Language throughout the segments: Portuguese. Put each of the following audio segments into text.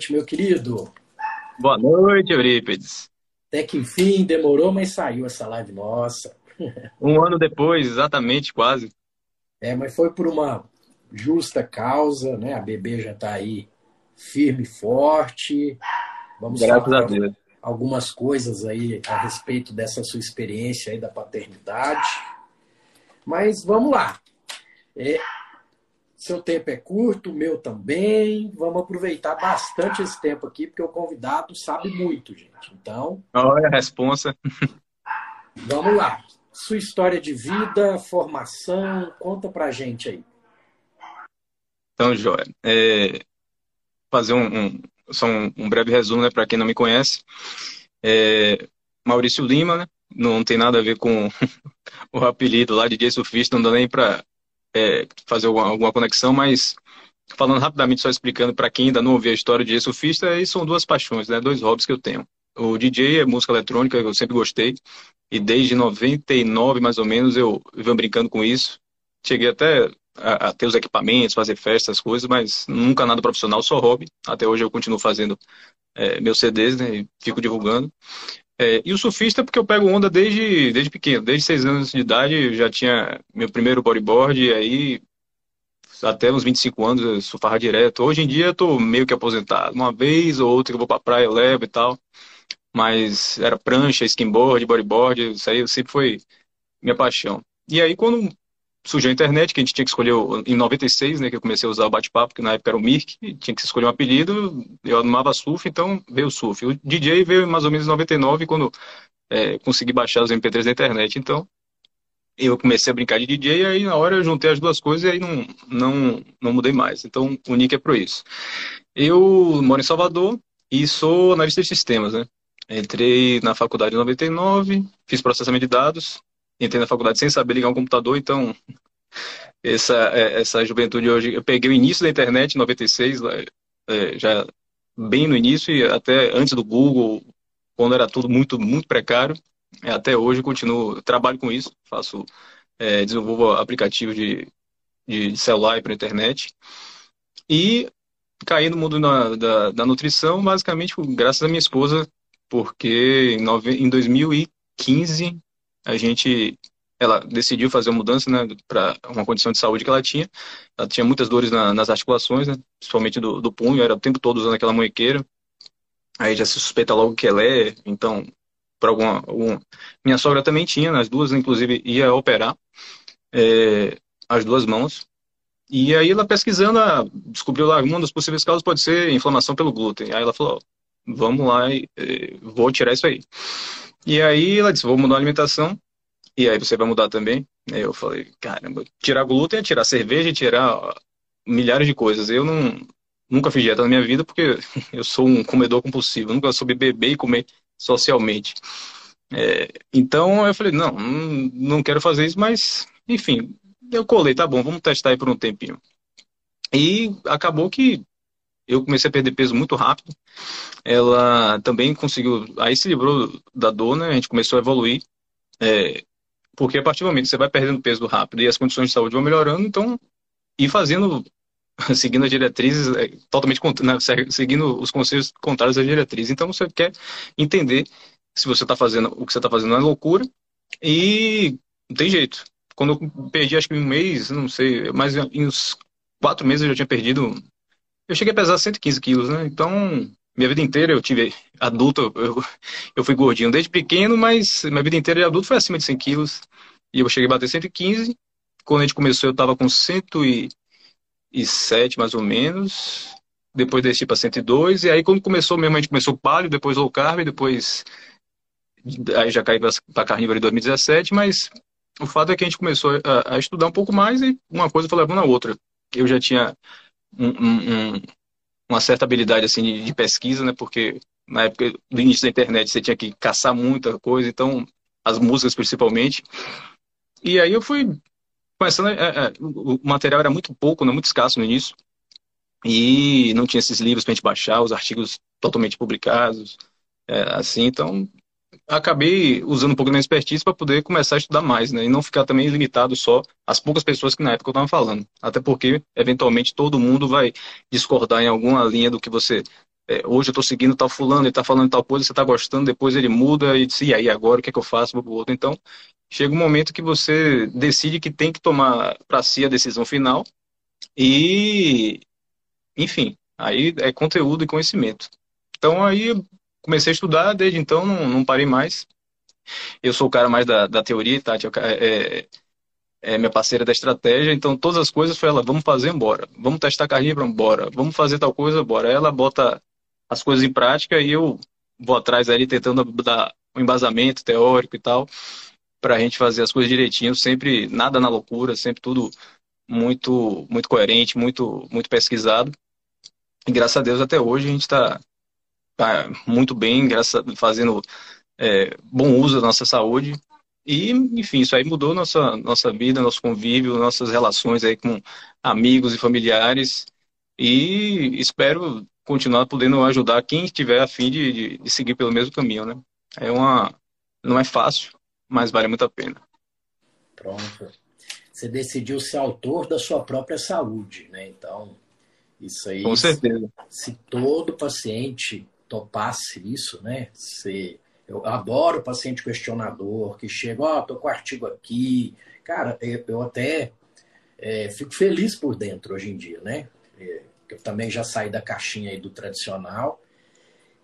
Noite, meu querido. Boa noite, Eurípides. Até que enfim, demorou, mas saiu essa live nossa. Um ano depois, exatamente, quase. É, mas foi por uma justa causa, né? A bebê já está aí firme e forte. Vamos Graças falar algumas coisas aí a respeito dessa sua experiência aí da paternidade. Mas vamos lá. É, seu tempo é curto, o meu também. Vamos aproveitar bastante esse tempo aqui, porque o convidado sabe muito, gente. Então. Olha a responsa. Vamos lá. Sua história de vida, formação, conta pra gente aí. Então, Jóia, é, fazer um, um, só um, um, breve resumo, né, para quem não me conhece. É, Maurício Lima, né, não tem nada a ver com o apelido lá de DJ Surfista, não dá nem para é, fazer alguma, alguma, conexão, mas falando rapidamente, só explicando para quem ainda não ouviu a história de surfista, aí são duas paixões, né, dois hobbies que eu tenho. O DJ é música eletrônica, eu sempre gostei, e desde 99 mais ou menos eu venho brincando com isso. Cheguei até a, a ter os equipamentos, fazer festas, coisas, mas nunca nada profissional, só hobby. Até hoje eu continuo fazendo é, meus CDs, né, e fico divulgando. É, e o surfista, porque eu pego onda desde, desde pequeno, desde seis anos de idade, eu já tinha meu primeiro bodyboard, e aí até uns 25 anos eu surfava direto. Hoje em dia eu tô meio que aposentado. Uma vez ou outra eu vou pra praia, eu levo e tal. Mas era prancha, skimboard, bodyboard, isso aí sempre foi minha paixão. E aí quando surgiu a internet, que a gente tinha que escolher, em 96, né, que eu comecei a usar o bate-papo, que na época era o Mirk, tinha que escolher um apelido, eu amava surf, então veio o surf. O DJ veio mais ou menos em 99, quando é, consegui baixar os MP3 da internet, então eu comecei a brincar de DJ, e aí na hora eu juntei as duas coisas e aí não, não, não mudei mais. Então o Nick é pro isso. Eu moro em Salvador e sou analista de sistemas, né? Entrei na faculdade em 99, fiz processamento de dados, entrei na faculdade sem saber ligar um computador, então essa, é, essa juventude hoje, eu peguei o início da internet, em 96, é, já bem no início, e até antes do Google, quando era tudo muito, muito precário, até hoje continuo, trabalho com isso, faço, é, desenvolvo aplicativo de, de celular e para internet, e caí no mundo na, da, da nutrição, basicamente graças à minha esposa, porque em, nove, em 2015 a gente ela decidiu fazer uma mudança né, para uma condição de saúde que ela tinha. Ela tinha muitas dores na, nas articulações, né, principalmente do, do punho, era o tempo todo usando aquela moequeira. Aí já se suspeita logo que ela é, então, por alguma, alguma... Minha sogra também tinha, as duas, inclusive, ia operar é, as duas mãos. E aí ela pesquisando, descobriu lá uma das possíveis causas pode ser inflamação pelo glúten. Aí ela falou, vamos lá, e, vou tirar isso aí. E aí ela disse, vou mudar a alimentação, e aí você vai mudar também. Eu falei, caramba, tirar glúten é tirar cerveja, tirar milhares de coisas. Eu não, nunca fiz dieta na minha vida porque eu sou um comedor compulsivo, nunca soube beber e comer socialmente. É, então eu falei, não, não quero fazer isso, mas enfim, eu colei, tá bom, vamos testar aí por um tempinho. E acabou que eu comecei a perder peso muito rápido. Ela também conseguiu, aí se livrou da dor, né? A gente começou a evoluir. É, porque a partir do momento que você vai perdendo peso rápido e as condições de saúde vão melhorando, então, e fazendo, seguindo as diretrizes, é, totalmente, né, seguindo os conselhos contrários às diretrizes. Então, você quer entender se você está fazendo, o que você está fazendo é loucura e não tem jeito. Quando eu perdi, acho que um mês, não sei, mas em uns quatro meses eu já tinha perdido. Eu cheguei a pesar 115 quilos, né? Então, minha vida inteira eu tive adulto, eu, eu fui gordinho desde pequeno, mas minha vida inteira de adulto foi acima de 100 quilos. E eu cheguei a bater 115. Quando a gente começou, eu estava com 107 mais ou menos. Depois desci para 102. E aí, quando começou mesmo, a gente começou palio, depois low carb, depois. Aí já caí para carnívoro em 2017. Mas o fato é que a gente começou a, a estudar um pouco mais e uma coisa foi levando a outra. Eu já tinha um, um, um uma certa habilidade assim de, de, pesquisa, né? Porque na época do início da internet você tinha que caçar muita coisa, então as músicas principalmente. E aí eu fui começando, é, é, o material era muito pouco, né, muito escasso no início, e não tinha esses livros para a gente baixar, os artigos totalmente publicados, é, assim, então acabei usando um pouco da minha expertise para poder começar a estudar mais, né? E não ficar também limitado só às poucas pessoas que na época eu estava falando. Até porque, eventualmente, todo mundo vai discordar em alguma linha do que você. É, hoje eu estou seguindo tal fulano, ele está falando tal coisa, você está gostando, depois ele muda e diz, e aí agora o que é que eu faço para o outro? Então, chega um momento que você decide que tem que tomar para si a decisão final e, enfim, aí é conteúdo e conhecimento. Então, aí comecei a estudar, desde então não, não parei mais. Eu sou o cara mais da, da teoria, Tati é, é, é, minha parceira da estratégia, então todas as coisas foi ela, vamos fazer, embora. Vamos testar carnívoro, bora. Vamos fazer tal coisa, bora. Ela bota as coisas em prática e eu vou atrás ali tentando dar um embasamento teórico e tal, para a gente fazer as coisas direitinho, sempre nada na loucura, sempre tudo muito muito coerente, muito muito pesquisado. E graças a Deus até hoje a gente está tá muito bem, graças fazendo é, bom uso da nossa saúde. E, enfim, isso aí mudou nossa, nossa vida, nosso convívio, nossas relações aí com amigos e familiares. E espero continuar podendo ajudar quem estiver a fim de, de, de seguir pelo mesmo caminho, né? É uma, não é fácil, mas vale muito a pena. Pronto. Você decidiu ser autor da sua própria saúde, né? Então, isso aí. Com certeza. Se, se todo paciente topasse isso, né? Se, eu adoro paciente questionador que chega, ó, oh, tô com o artigo aqui. Cara, eu, eu até é, fico feliz por dentro hoje em dia, né? É, eu também já saí da caixinha aí do tradicional.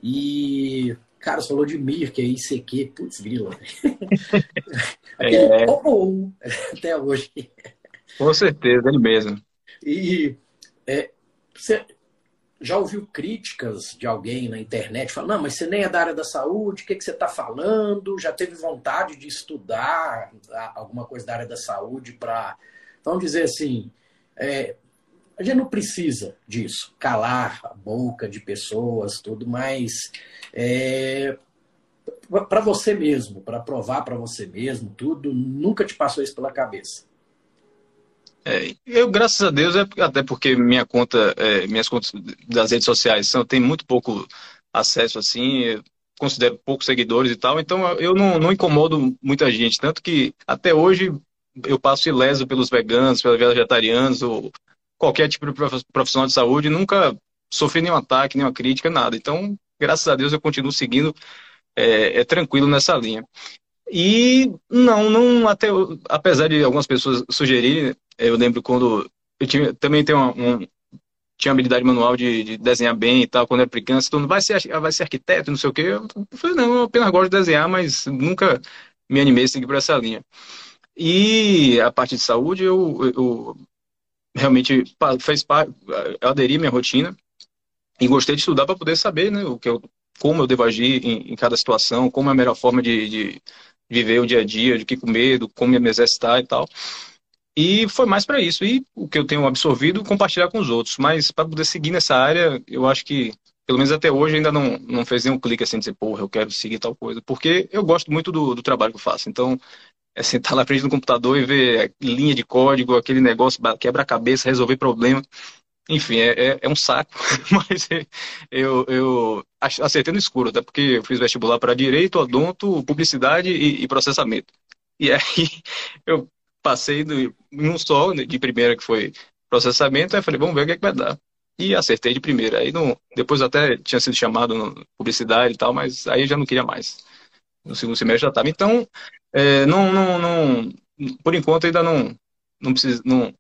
E, cara, você falou de Mir, que é ICQ, putz, grila. Aquele é. oh, oh, até hoje. Com certeza, ele mesmo. E é, você, já ouviu críticas de alguém na internet falando, não, mas você nem é da área da saúde, o que, que você está falando? Já teve vontade de estudar alguma coisa da área da saúde para, vamos dizer assim, é, a gente não precisa disso, calar a boca de pessoas, tudo, mas é, para você mesmo, para provar para você mesmo, tudo, nunca te passou isso pela cabeça. É, eu, graças a Deus, é até porque minha conta, é, minhas contas das redes sociais são, tem muito pouco acesso assim, considero poucos seguidores e tal, então eu não, não incomodo muita gente, tanto que até hoje eu passo ileso pelos veganos, pelos vegetarianos, ou qualquer tipo de profissional de saúde, nunca sofri nenhum ataque, nenhuma crítica, nada. Então, graças a Deus, eu continuo seguindo é, é tranquilo nessa linha. E não, não até apesar de algumas pessoas sugerirem, eu lembro quando eu também tenho uma, um, tinha habilidade manual de, de, desenhar bem e tal, quando era criança, todo mundo vai ser, vai ser arquiteto, não sei o quê. Eu falei, não, eu apenas gosto de desenhar, mas nunca me animei a seguir por essa linha. E a parte de saúde, eu, eu realmente fez parte, eu aderi à minha rotina e gostei de estudar para poder saber, né, o que eu, como eu devo agir em, em cada situação, como é a melhor forma de, de, viver o dia a dia, de que comer, do como me exercitar e tal. E foi mais para isso. E o que eu tenho absorvido, compartilhar com os outros. Mas para poder seguir nessa área, eu acho que, pelo menos até hoje, ainda não, não fez nenhum clique assim, dizer, porra, eu quero seguir tal coisa. Porque eu gosto muito do, do trabalho que eu faço. Então, é sentar lá frente do computador e ver linha de código, aquele negócio, quebra-cabeça, resolver problema. Enfim, é, é, é, um saco, mas eu, eu acertei no escuro, até porque eu fiz vestibular para direito, odonto, publicidade e, e, processamento. E aí eu passei no, em um só, né, de primeira, que foi processamento, aí falei, vamos ver o que, é que vai dar. E acertei de primeira. Aí não, depois até tinha sido chamado no publicidade e tal, mas aí já não queria mais. No segundo semestre já estava. Então, é, não, não, não, por enquanto ainda não, não precisa, não,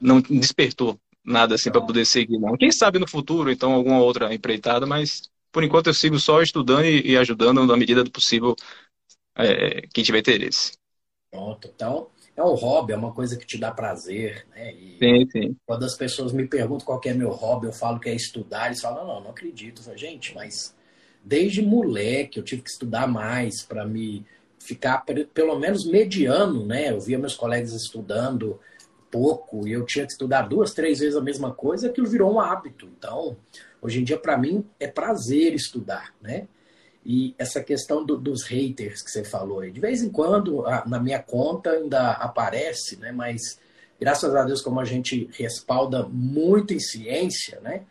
não despertou nada assim para poder seguir, não. Quem sabe no futuro, então, alguma outra empreitada, mas por enquanto eu sigo só estudando e, e ajudando na medida do possível é, quem tiver interesse. Pronto, então é um hobby, é uma coisa que te dá prazer, né? E sim, sim. Quando as pessoas me perguntam qual é meu hobby, eu falo que é estudar, eles falam, não, não, não acredito. Eu falo, gente, mas desde moleque eu tive que estudar mais para me ficar pelo menos mediano, né? Eu via meus colegas estudando pouco e eu tinha que estudar duas, três vezes a mesma coisa, aquilo virou um hábito. Então, hoje em dia, para mim, é prazer estudar, né? E essa questão do, dos haters que você falou aí, de vez em quando na minha conta ainda aparece, né? Mas graças a Deus, como a gente respalda muito em ciência, né?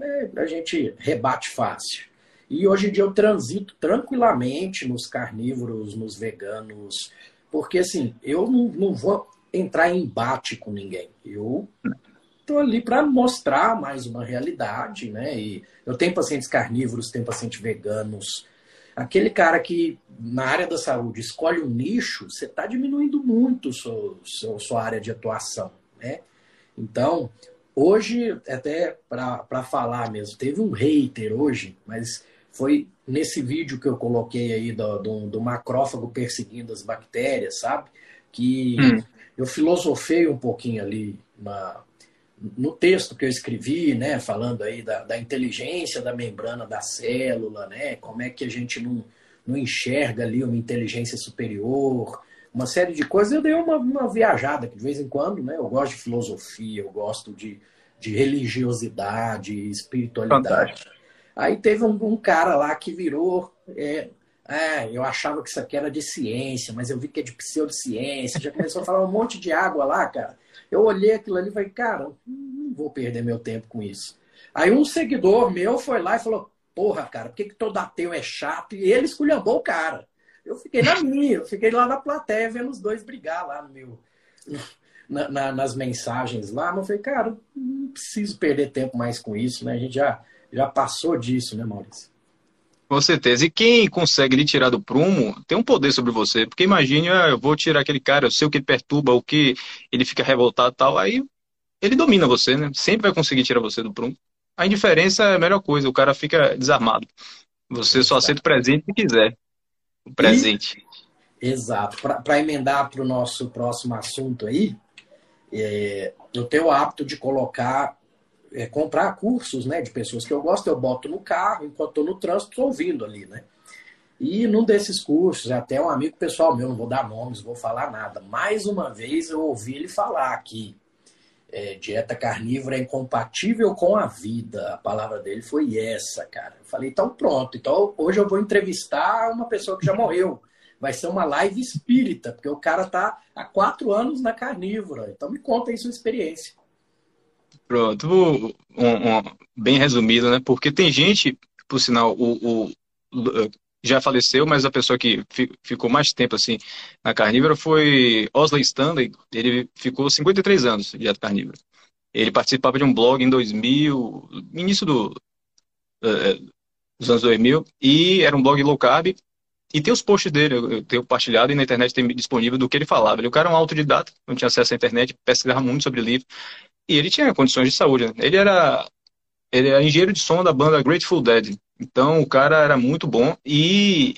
É, a gente rebate fácil. E hoje em dia eu transito tranquilamente nos carnívoros, nos veganos, porque assim, eu não, não vou entrar em embate com ninguém. Eu estou ali para mostrar mais uma realidade, né? E eu tenho pacientes carnívoros, tenho pacientes veganos. Aquele cara que na área da saúde escolhe um nicho, você está diminuindo muito sua, sua, sua área de atuação, né? Então, hoje, até para falar mesmo, teve um hater hoje, mas foi nesse vídeo que eu coloquei aí do, do, do macrófago perseguindo as bactérias, sabe? Que hum eu filosofei um pouquinho ali na, no texto que eu escrevi, né, falando aí da, da, inteligência da membrana da célula, né, como é que a gente não, não enxerga ali uma inteligência superior, uma série de coisas. Eu dei uma, uma viajada, que de vez em quando, né, eu gosto de filosofia, eu gosto de, de religiosidade, espiritualidade. Fantástico. Aí teve um, um, cara lá que virou é, é, eu achava que isso aqui era de ciência, mas eu vi que é de pseudociência. Já começou a falar um monte de água lá, cara. Eu olhei aquilo ali e falei, cara, não vou perder meu tempo com isso. Aí um seguidor meu foi lá e falou, porra, cara, por que, que todo ateu é chato? E ele esculhambou o cara. Eu fiquei na minha, eu fiquei lá na plateia vendo os dois brigar lá no meu, na, na, nas mensagens lá. Mas eu falei, cara, não preciso perder tempo mais com isso, né? A gente já, já passou disso, né, Maurício? Com certeza. E quem consegue lhe tirar do prumo tem um poder sobre você. Porque imagine, ah, eu vou tirar aquele cara, eu sei o que perturba, o que ele fica revoltado e tal. Aí ele domina você, né? Sempre vai conseguir tirar você do prumo. A indiferença é a melhor coisa, o cara fica desarmado. Você só aceita o presente se quiser. O presente. E, exato. Para emendar para o nosso próximo assunto aí, é, eu tenho o hábito de colocar é, comprar cursos né, de pessoas que eu gosto, eu boto no carro, enquanto estou no trânsito, estou ouvindo ali, né? E num desses cursos, até um amigo pessoal meu, não vou dar nomes, vou falar nada. Mais uma vez eu ouvi ele falar que é, dieta carnívora é incompatível com a vida. A palavra dele foi essa, cara. Eu falei, então pronto. Então hoje eu vou entrevistar uma pessoa que já morreu. Vai ser uma live espírita, porque o cara tá há quatro anos na carnívora. Então me conta aí sua experiência. Pronto, um, um, bem resumido, né? Porque tem gente, por sinal, o, o, já faleceu, mas a pessoa que ficou mais tempo assim na carnívora foi Osley Stanley. Ele ficou 53 anos de dieta carnívora. Ele participava de um blog em 2000, início do, uh, dos anos 2000, e era um blog low carb. E tem os posts dele, eu tenho compartilhado e na internet tem disponível do que ele falava. Ele, o cara era um autodidata, não tinha acesso à internet, pesquisava muito sobre livro. E ele tinha condições de saúde. Né? Ele era ele era engenheiro de som da banda Grateful Dead. Então o cara era muito bom e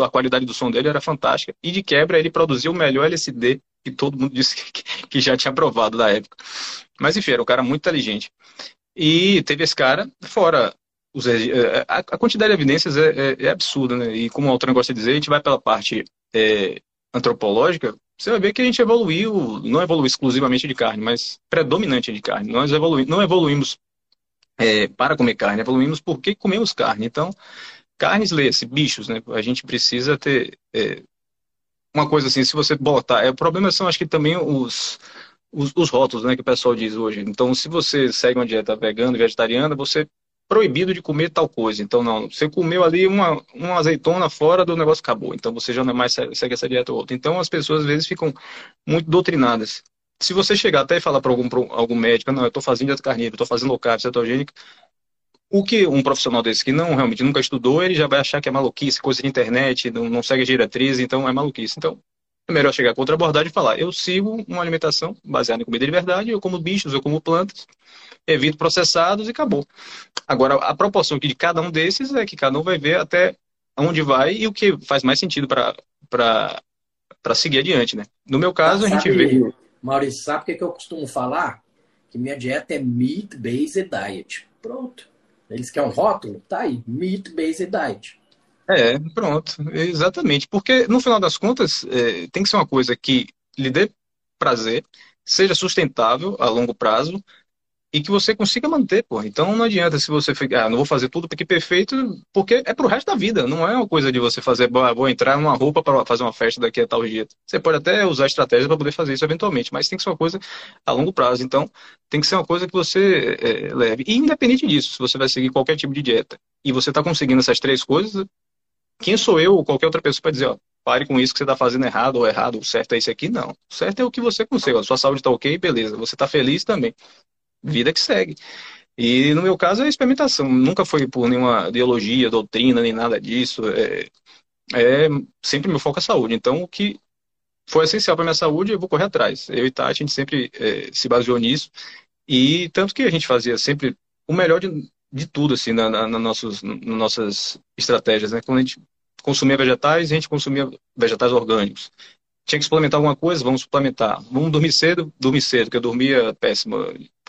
a qualidade do som dele era fantástica. E de quebra ele produziu o melhor LSD que todo mundo disse que, já tinha aprovado da época. Mas enfim, era um cara muito inteligente. E teve esse cara, fora os, é, a, a, quantidade de evidências é, é, é, absurda, né? E como o autor gosta de dizer, a gente vai pela parte é, antropológica, você vai ver que a gente evoluiu, não evoluiu exclusivamente de carne, mas predominante de carne. Nós evolui, não evoluímos é, para comer carne, evoluímos porque comemos carne. Então, carnes, lê-se, bichos, né? A gente precisa ter é, uma coisa assim, se você botar. É, o problema são, acho que também os, os, os, rótulos, né, que o pessoal diz hoje. Então, se você segue uma dieta vegana, vegetariana, você proibido de comer tal coisa. Então, não, você comeu ali uma, uma azeitona fora do negócio, acabou. Então, você já não é mais segue essa dieta ou outra. Então, as pessoas às vezes ficam muito doutrinadas. Se você chegar até e falar para algum, algum médico, não, eu estou fazendo dieta carnívora, estou fazendo low carb, cetogênica, o que um profissional desse que não realmente nunca estudou, ele já vai achar que é maluquice, coisa de internet, não, não segue diretriz, então é maluquice. Então, é melhor chegar com outra abordagem e falar: eu sigo uma alimentação baseada em comida de verdade, eu como bichos, eu como plantas, evito processados e acabou. Agora, a proporção de cada um desses é que cada um vai ver até onde vai e o que faz mais sentido para seguir adiante, né? No meu caso, a gente vê. Maurício, sabe o que, que eu costumo falar? Que minha dieta é meat-based diet. Pronto. Eles querem um rótulo? Tá aí, meat-based diet. É, pronto, exatamente. Porque, no final das contas, é, tem que ser uma coisa que lhe dê prazer, seja sustentável a longo prazo e que você consiga manter, pô. Então não adianta se você ficar, ah, não vou fazer tudo porque perfeito, porque é pro resto da vida, não é uma coisa de você fazer, vou entrar numa roupa para fazer uma festa daqui a tal dia. Você pode até usar estratégias para poder fazer isso eventualmente, mas tem que ser uma coisa a longo prazo. Então tem que ser uma coisa que você é, leve. E independente disso, se você vai seguir qualquer tipo de dieta e você está conseguindo essas três coisas, quem sou eu ou qualquer outra pessoa para dizer, ó, pare com isso que você está fazendo errado ou errado, o certo é esse aqui? Não. O certo é o que você consegue. A sua saúde está ok, beleza. Você está feliz também vida que segue. E no meu caso é experimentação, nunca foi por nenhuma ideologia, doutrina, nem nada disso. É, é sempre meu foco é saúde. Então, o que foi essencial para minha saúde, eu vou correr atrás. Eu e Tati, a gente sempre é, se baseou nisso. E tanto que a gente fazia sempre o melhor de, de tudo, assim, na, na, na nossos, nas nossas estratégias. Né? Quando a gente consumia vegetais, a gente consumia vegetais orgânicos tinha que suplementar alguma coisa, vamos suplementar. Vamos dormir cedo, dormir cedo, porque eu dormia péssimo.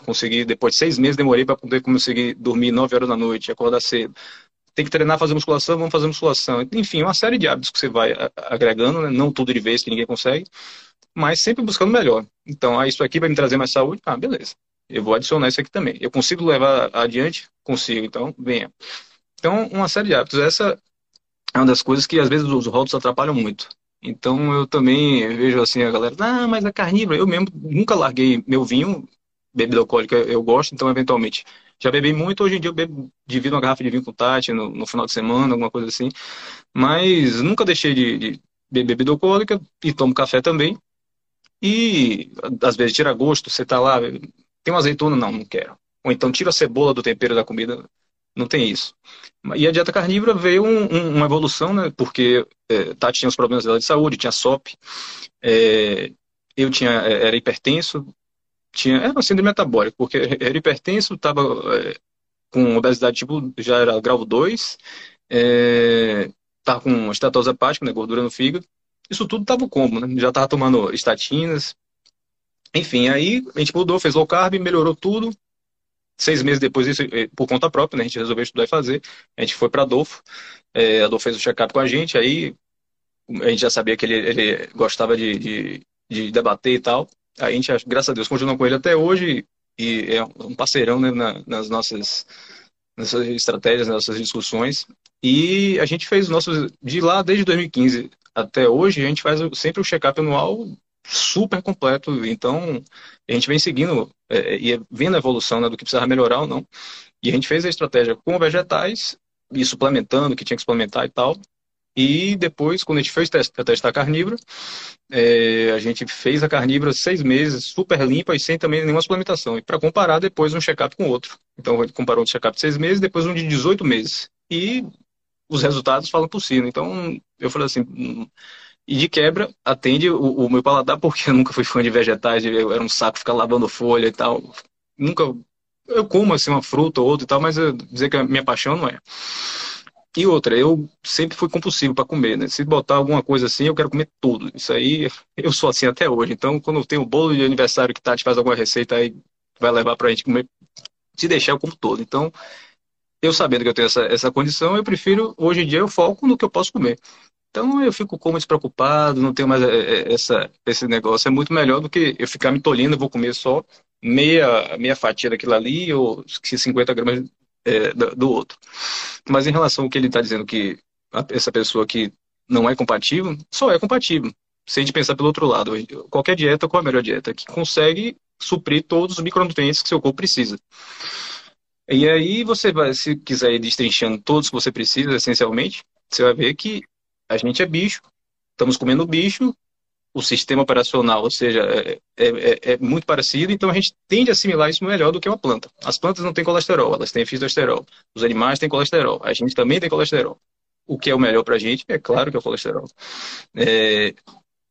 Consegui, depois de seis meses, demorei para poder conseguir dormir nove horas da noite, acordar cedo. Tem que treinar, fazer musculação, vamos fazer musculação. Enfim, uma série de hábitos que você vai agregando, né? não tudo de vez que ninguém consegue, mas sempre buscando melhor. Então, ah, isso aqui vai me trazer mais saúde? Ah, beleza. Eu vou adicionar isso aqui também. Eu consigo levar adiante? Consigo, então venha. Então, uma série de hábitos. Essa é uma das coisas que às vezes os rótulos atrapalham muito. Então eu também vejo assim a galera, ah, mas a carnívora, eu mesmo nunca larguei meu vinho, bebida alcoólica eu gosto, então eventualmente já bebi muito, hoje em dia eu bebo, divido uma garrafa de vinho com Tati no, no final de semana, alguma coisa assim, mas nunca deixei de, de beber bebida alcoólica e tomo café também. E às vezes tira gosto, você tá lá, tem uma azeitona, não, não quero. Ou então tira a cebola do tempero da comida, não tem isso. E a dieta carnívora veio um, um, uma evolução, né? Porque é, Tati tinha os problemas dela de saúde, tinha SOP, é, eu tinha, é, era hipertenso, tinha, era uma síndrome metabólica, porque era hipertenso, estava é, com obesidade tipo, já era grau 2, estava é, com estatose hepática, né, gordura no fígado, isso tudo estava combo, né? Já estava tomando estatinas, enfim, aí a gente mudou, fez low carb, melhorou tudo, Seis meses depois disso, eh, por conta própria, né, a gente resolveu estudar e fazer. A gente foi para Adolfo. É, Adolfo fez o check-up com a gente, aí a gente já sabia que ele, ele gostava de, de, de, debater e tal. A gente, graças a Deus, continua com ele até hoje e é um parceirão né, na, nas nossas, estratégias, nas nossas discussões. E a gente fez nossos, de lá desde 2015 até hoje, a gente faz sempre o check-up anual super completo. Então, a gente vem seguindo é, e vendo a evolução né, do que precisava melhorar ou não. E a gente fez a estratégia com vegetais e suplementando, que tinha que suplementar e tal. E depois, quando a gente fez testar teste carnívora, é, a gente fez a carnívora seis meses, super limpa e sem também nenhuma suplementação. E para comparar depois um check-up com outro. Então, a gente comparou um check-up de seis meses, depois um de 18 meses. E os resultados falam por si. Então, eu falei assim, e de quebra, atende o, o, meu paladar, porque eu nunca fui fã de vegetais, eu, era um saco ficar lavando folha e tal. Nunca. Eu como assim uma fruta ou outra e tal, mas eu, dizer que a minha paixão não é. E outra, eu sempre fui compulsivo para comer, né? Se botar alguma coisa assim, eu quero comer tudo. Isso aí, eu sou assim até hoje. Então, quando tem um bolo de aniversário que Tati faz alguma receita aí, vai levar pra gente comer, se deixar eu como todo. Então, eu sabendo que eu tenho essa, essa condição, eu prefiro, hoje em dia, eu foco no que eu posso comer. Então, eu fico como despreocupado, não tenho mais é, é, essa, esse negócio. É muito melhor do que eu ficar me tolhindo, vou comer só meia, meia fatia daquilo ali, ou 50 gramas é, do outro. Mas em relação ao que ele está dizendo que essa pessoa que não é compatível, só é compatível. Se a gente pensar pelo outro lado, qualquer dieta, qual é a melhor dieta? Que consegue suprir todos os micronutrientes que seu corpo precisa. E aí você vai, se quiser ir destrinchando todos que você precisa, essencialmente, você vai ver que a gente é bicho, estamos comendo bicho, o sistema operacional, ou seja, é, é, é, é, muito parecido, então a gente tende a assimilar isso melhor do que uma planta. As plantas não têm colesterol, elas têm fitosterol. Os animais têm colesterol, a gente também tem colesterol. O que é o melhor para a gente? É claro que é o colesterol. É...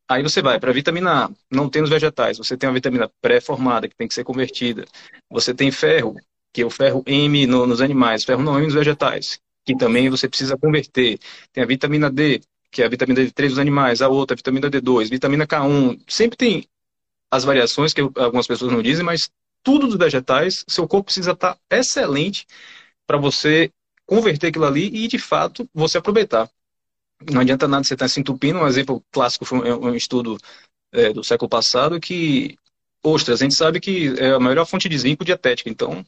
Aí você vai para a vitamina A, não tem nos vegetais, você tem a vitamina pré-formada, que tem que ser convertida. Você tem ferro, que é o ferro M no, nos animais, ferro não M nos vegetais, que também você precisa converter. Tem a vitamina D, que é a vitamina D3 dos animais, a outra, a vitamina D2, vitamina K1. Sempre tem as variações que algumas pessoas não dizem, mas tudo dos vegetais, seu corpo precisa estar excelente para você converter aquilo ali e, de fato, você aproveitar. Não adianta nada você estar se entupindo. Um exemplo clássico foi um, estudo é, do século passado que ostras, a gente sabe que é a maior fonte de zinco dietética. Então,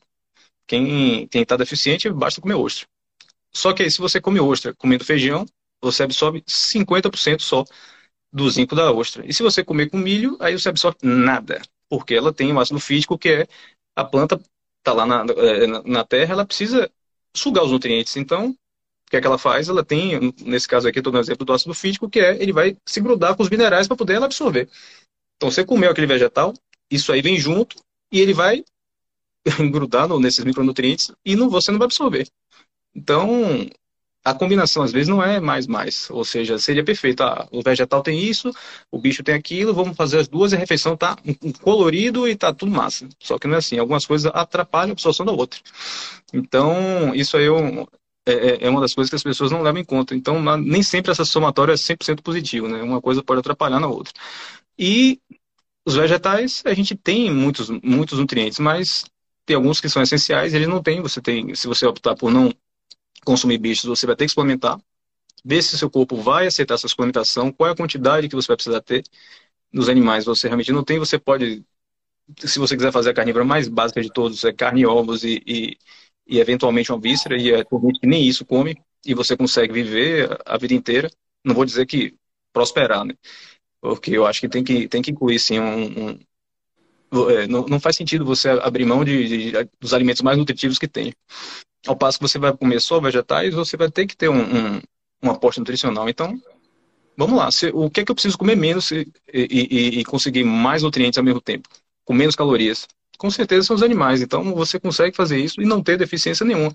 quem está deficiente, basta comer ostra. Só que aí, se você come ostra comendo feijão, você absorve 50% só do zinco da ostra. E se você comer com milho, aí você absorve nada, porque ela tem o ácido físico, que é a planta está lá na, é, na, na, terra, ela precisa sugar os nutrientes. Então, o que é que ela faz? Ela tem, nesse caso aqui, estou dando exemplo do ácido físico, que é ele vai se grudar com os minerais para poder ela absorver. Então, você comeu aquele vegetal, isso aí vem junto e ele vai grudar nesses micronutrientes e não, você não vai absorver. Então, a combinação às vezes não é mais mais, ou seja, seria perfeito. Ah, o vegetal tem isso, o bicho tem aquilo, vamos fazer as duas e a refeição tá colorido e tá tudo massa. Só que não é assim, algumas coisas atrapalham a absorção da outra. Então, isso aí é, é, é, é uma das coisas que as pessoas não levam em conta. Então, nem sempre essa somatória é 100% positivo, né? Uma coisa pode atrapalhar na outra. E os vegetais, a gente tem muitos, muitos nutrientes, mas tem alguns que são essenciais, eles não têm. Você tem, se você optar por não consumir bichos, você vai ter que suplementar, ver se seu corpo vai aceitar essa suplementação, qual é a quantidade que você vai precisar ter. Nos animais você realmente não tem, você pode, se você quiser fazer a carnívora mais básica de todos, é carne, ovos e, e, e eventualmente uma víscera, e é gente que nem isso come, e você consegue viver a vida inteira. Não vou dizer que prosperar, né? Porque eu acho que tem que, tem que incluir, sim, um, um é, não, não, faz sentido você abrir mão de, de, dos alimentos mais nutritivos que tem. Ao passo que você vai comer só vegetais, você vai ter que ter um, um, um aporte nutricional. Então, vamos lá. Se, o que é que eu preciso comer menos e, e, e, conseguir mais nutrientes ao mesmo tempo? Com menos calorias? Com certeza são os animais. Então, você consegue fazer isso e não ter deficiência nenhuma.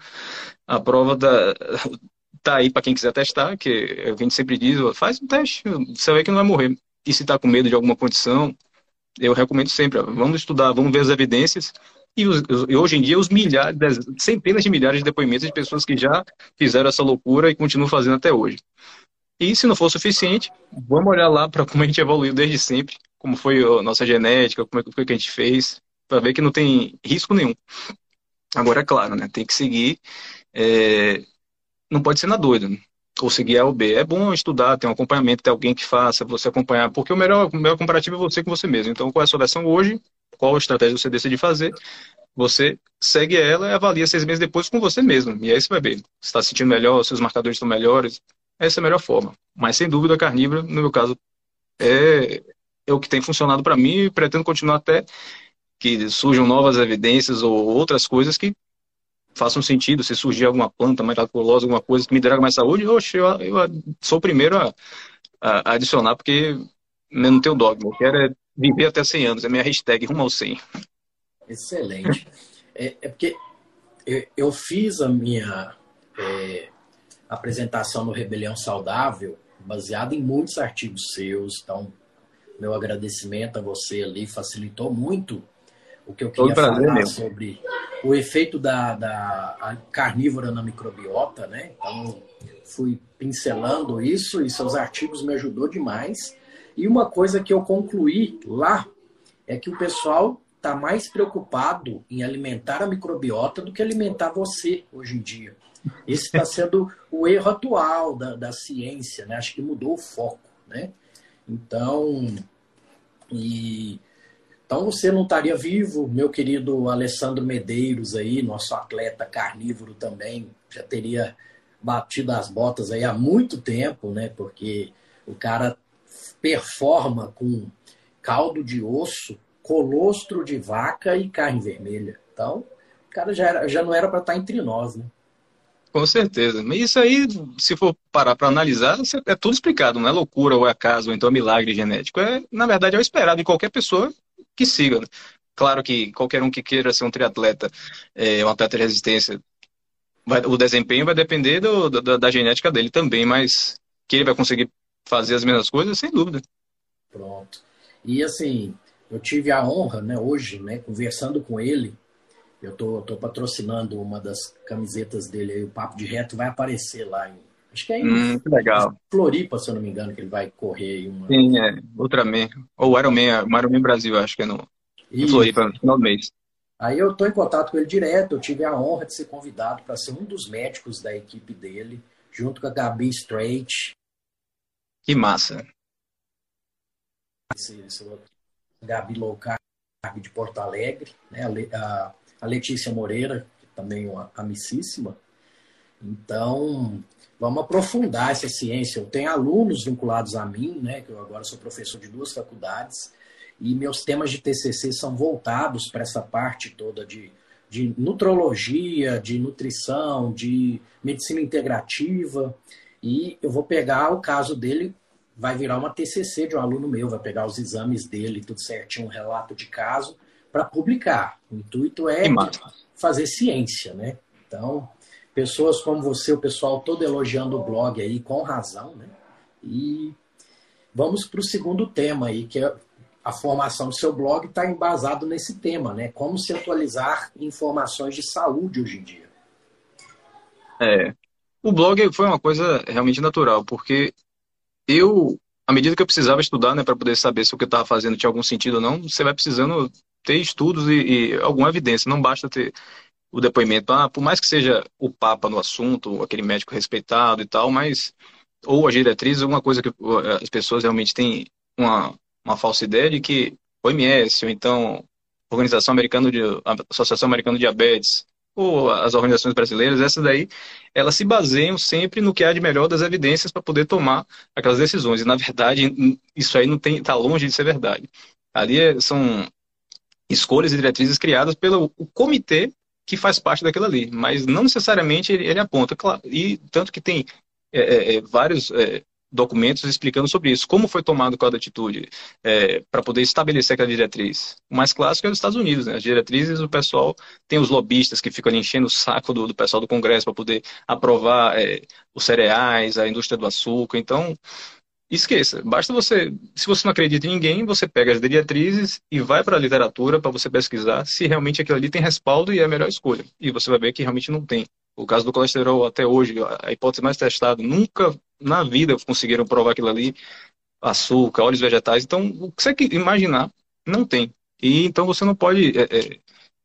A prova da, tá aí para quem quiser testar, que a gente sempre diz, faz um teste, você vê que não vai morrer. E se está com medo de alguma condição, eu recomendo sempre, vamos estudar, vamos ver as evidências e, os, e, hoje em dia, os milhares, centenas de milhares de depoimentos de pessoas que já fizeram essa loucura e continuam fazendo até hoje. E se não for suficiente, vamos olhar lá para como a gente evoluiu desde sempre, como foi a nossa genética, como é foi que a gente fez, para ver que não tem risco nenhum. Agora, é claro, né, tem que seguir, é, não pode ser na doida, né? ou seguir A ou B. É bom estudar, ter um acompanhamento, ter alguém que faça, você acompanhar, porque o melhor, o melhor comparativo é você com você mesmo. Então, qual é a sua versão hoje? Qual estratégia você decide fazer, você segue ela e avalia seis meses depois com você mesmo. E aí você vai ver se está se sentindo melhor, se os marcadores estão melhores. Essa é a melhor forma. Mas sem dúvida a carnívora, no meu caso, é, é o que tem funcionado para mim e pretendo continuar até que surjam novas evidências ou outras coisas que façam sentido. Se surgir alguma planta miraculosa, alguma coisa que me traga mais saúde, oxe, eu, eu sou o primeiro a, a adicionar, porque não tenho dogma. Eu quero é Viver até 100 anos, é minha hashtag rumo ao 100. Excelente. É, é porque eu, eu, fiz a minha é, apresentação no Rebelião Saudável baseada em muitos artigos seus, então meu agradecimento a você ali facilitou muito o que eu queria falar mesmo. sobre o efeito da, da carnívora na microbiota, né? Então, fui pincelando isso e seus artigos me ajudou demais. E uma coisa que eu concluí lá é que o pessoal está mais preocupado em alimentar a microbiota do que alimentar você hoje em dia. Esse está sendo o erro atual da, da ciência, né? Acho que mudou o foco, né? Então, e, então você não estaria vivo, meu querido Alessandro Medeiros aí, nosso atleta carnívoro também, já teria batido as botas aí há muito tempo, né? Porque o cara performa com caldo de osso, colostro de vaca e carne vermelha. Então, o cara já, era, já não era para estar tá entre nós, né? Com certeza. Mas isso aí, se for parar para analisar, é tudo explicado, não é loucura ou é acaso, ou então é milagre genético. É, na verdade, é o esperado em qualquer pessoa que siga. Claro que qualquer um que queira ser um triatleta, é, um atleta de resistência, vai, o desempenho vai depender do, da, da genética dele também, mas que ele vai conseguir fazer as mesmas coisas, sem dúvida. Pronto. E assim, eu tive a honra, né, hoje, né, conversando com ele, eu tô, tô patrocinando uma das camisetas dele aí, o Papo de Reto vai aparecer lá em. Acho que é em hum, legal. Floripa, se eu não me engano, que ele vai correr aí uma. Sim, é. Ultraman. Ou Ironman, Ironman Brasil, acho que é no em Floripa, no final do mês. Aí eu tô em contato com ele direto, eu tive a honra de ser convidado para ser um dos médicos da equipe dele, junto com a Gabi Straight. Que massa. Esse, esse Gabi Low Carb de Porto Alegre, né? a, a Letícia Moreira, que também é uma amicíssima. Então, vamos aprofundar essa ciência. Eu tenho alunos vinculados a mim, né, que eu agora sou professor de duas faculdades, e meus temas de TCC são voltados para essa parte toda de, de nutrologia, de nutrição, de medicina integrativa. E eu vou pegar o caso dele, vai virar uma TCC de um aluno meu, vai pegar os exames dele, tudo certinho, um relato de caso, para publicar. O intuito é fazer ciência, né? Então, pessoas como você, o pessoal todo elogiando o blog aí, com razão, né? E vamos para o segundo tema aí, que é a formação do seu blog está embasado nesse tema, né? Como se atualizar informações de saúde hoje em dia. É. O blog foi uma coisa realmente natural, porque eu, à medida que eu precisava estudar, né, para poder saber se o que eu estava fazendo tinha algum sentido ou não, você vai precisando ter estudos e, e, alguma evidência. Não basta ter o depoimento, ah, por mais que seja o Papa no assunto, aquele médico respeitado e tal, mas ou a diretriz, uma coisa que as pessoas realmente têm uma, uma falsa ideia de que OMS, ou então Organização Americana de Associação Americana de Diabetes, ou as organizações brasileiras, essas daí, elas se baseiam sempre no que há de melhor das evidências para poder tomar aquelas decisões. E, na verdade, isso aí não está longe de ser verdade. Ali é, são escolhas e diretrizes criadas pelo comitê que faz parte daquilo ali, mas não necessariamente ele, ele aponta. Claro, e tanto que tem é, é vários é, documentos explicando sobre isso, como foi tomado cada atitude é, para poder estabelecer aquela diretriz. O mais clássico é os Estados Unidos, né? As diretrizes, o pessoal tem os lobistas que ficam ali enchendo o saco do, do pessoal do Congresso para poder aprovar é, os cereais, a indústria do açúcar. Então, esqueça. Basta você, se você não acredita em ninguém, você pega as diretrizes e vai para a literatura para você pesquisar se realmente aquilo ali tem respaldo e é a melhor escolha. E você vai ver que realmente não tem. O caso do colesterol até hoje, a hipótese mais testada, nunca na vida conseguiram provar aquilo ali, açúcar, óleos vegetais. Então, o que você imaginar, não tem. E então você não pode é, é,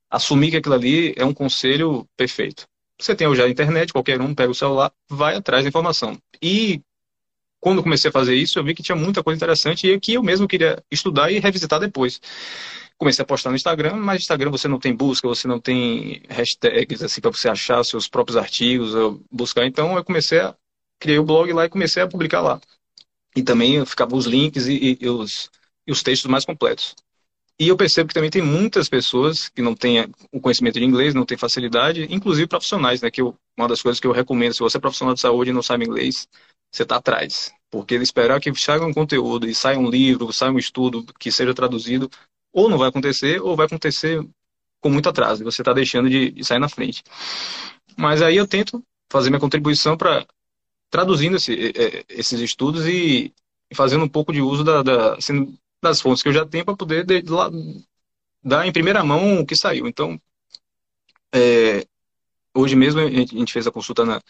assumir que aquilo ali é um conselho perfeito. Você tem hoje a internet, qualquer um pega o celular, vai atrás da informação. E quando comecei a fazer isso, eu vi que tinha muita coisa interessante e que eu mesmo queria estudar e revisitar depois. Comecei a postar no Instagram, mas Instagram você não tem busca, você não tem hashtags assim para você achar seus próprios artigos, buscar. Então eu comecei a criei o blog lá e comecei a publicar lá. E também ficavam os links e, e, os, e os textos mais completos. E eu percebo que também tem muitas pessoas que não têm o conhecimento de inglês, não têm facilidade, inclusive profissionais, né? Que eu, uma das coisas que eu recomendo, se você é profissional de saúde e não sabe inglês, você está atrás. Porque esperar que saia um conteúdo e saia um livro, saia um estudo que seja traduzido, ou não vai acontecer, ou vai acontecer com muito atraso. E você está deixando de, de, sair na frente. Mas aí eu tento fazer minha contribuição para traduzindo esse, esses estudos e, fazendo um pouco de uso da, da, assim, das fontes que eu já tenho para poder de, de, dar em primeira mão o que saiu. Então, é, hoje mesmo a gente fez a consulta na,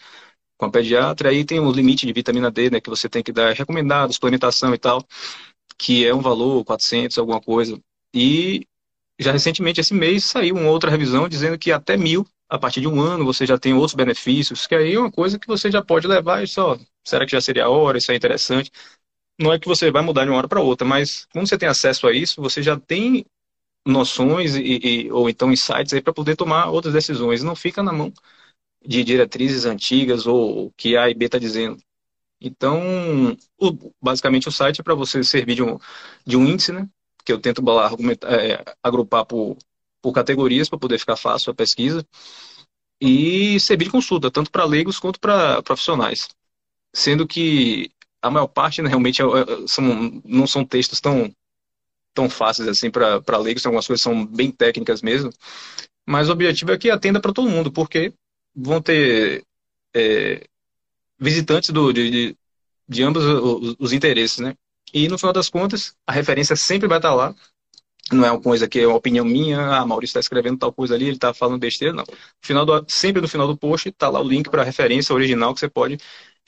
com a pediatra, aí tem o limite de vitamina D, né, que você tem que dar é recomendado, suplementação e tal, que é um valor 400, alguma coisa. E já recentemente, esse mês, saiu uma outra revisão dizendo que até mil, a partir de um ano, você já tem outros benefícios, que aí é uma coisa que você já pode levar e só, será que já seria a hora, isso é interessante. Não é que você vai mudar de uma hora para outra, mas como você tem acesso a isso, você já tem noções e, e ou então insights aí para poder tomar outras decisões. Não fica na mão de diretrizes antigas ou o que A e B está dizendo. Então, o, basicamente o site é para você servir de um, de um índice, né? Que eu tento é, agrupar por, por categorias para poder ficar fácil a pesquisa e servir de consulta, tanto para leigos quanto para profissionais. Sendo que a maior parte né, realmente é, é, são, não são textos tão, tão fáceis assim para leigos, algumas coisas são bem técnicas mesmo, mas o objetivo é que atenda para todo mundo, porque vão ter é, visitantes do, de, de, de ambos os, os, interesses, né? E no final das contas, a referência sempre vai estar lá. Não é uma coisa que é uma opinião minha, ah, Maurício está escrevendo tal coisa ali, ele está falando besteira, não. Final do, sempre no final do post está lá o link para a referência original que você pode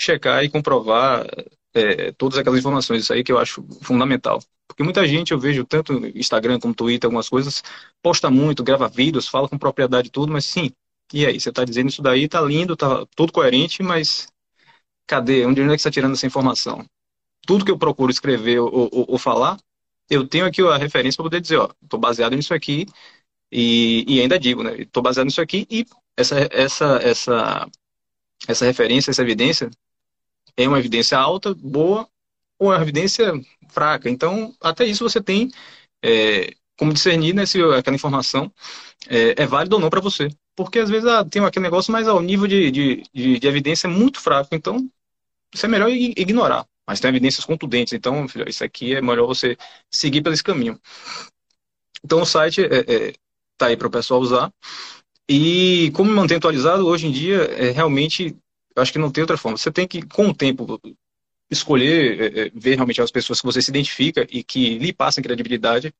checar e comprovar é, todas aquelas informações. Isso aí que eu acho fundamental. Porque muita gente, eu vejo, tanto no Instagram como Twitter, algumas coisas, posta muito, grava vídeos, fala com propriedade tudo, mas sim, e aí, você está dizendo isso daí, tá lindo, tá tudo coerente, mas cadê? Onde é que você está tirando essa informação? Tudo que eu procuro escrever ou, ou, ou falar, eu tenho aqui a referência para poder dizer, ó, estou baseado nisso aqui e, e ainda digo, né? Estou baseado nisso aqui e essa, essa, essa, essa referência, essa evidência é uma evidência alta, boa ou é uma evidência fraca. Então, até isso você tem é, como discernir né, se aquela informação é, é válida ou não para você porque às vezes ah, tem aquele negócio, mas ao nível de, de, de, de, evidência é muito fraco, então isso é melhor ignorar. Mas tem evidências contundentes, então, isso aqui é melhor você seguir pelo caminho. Então o site está é, é, tá aí para o pessoal usar. E como manter atualizado, hoje em dia, é, realmente, acho que não tem outra forma. Você tem que, com o tempo, escolher, é, é ver realmente as pessoas que você se identifica e que lhe passam credibilidade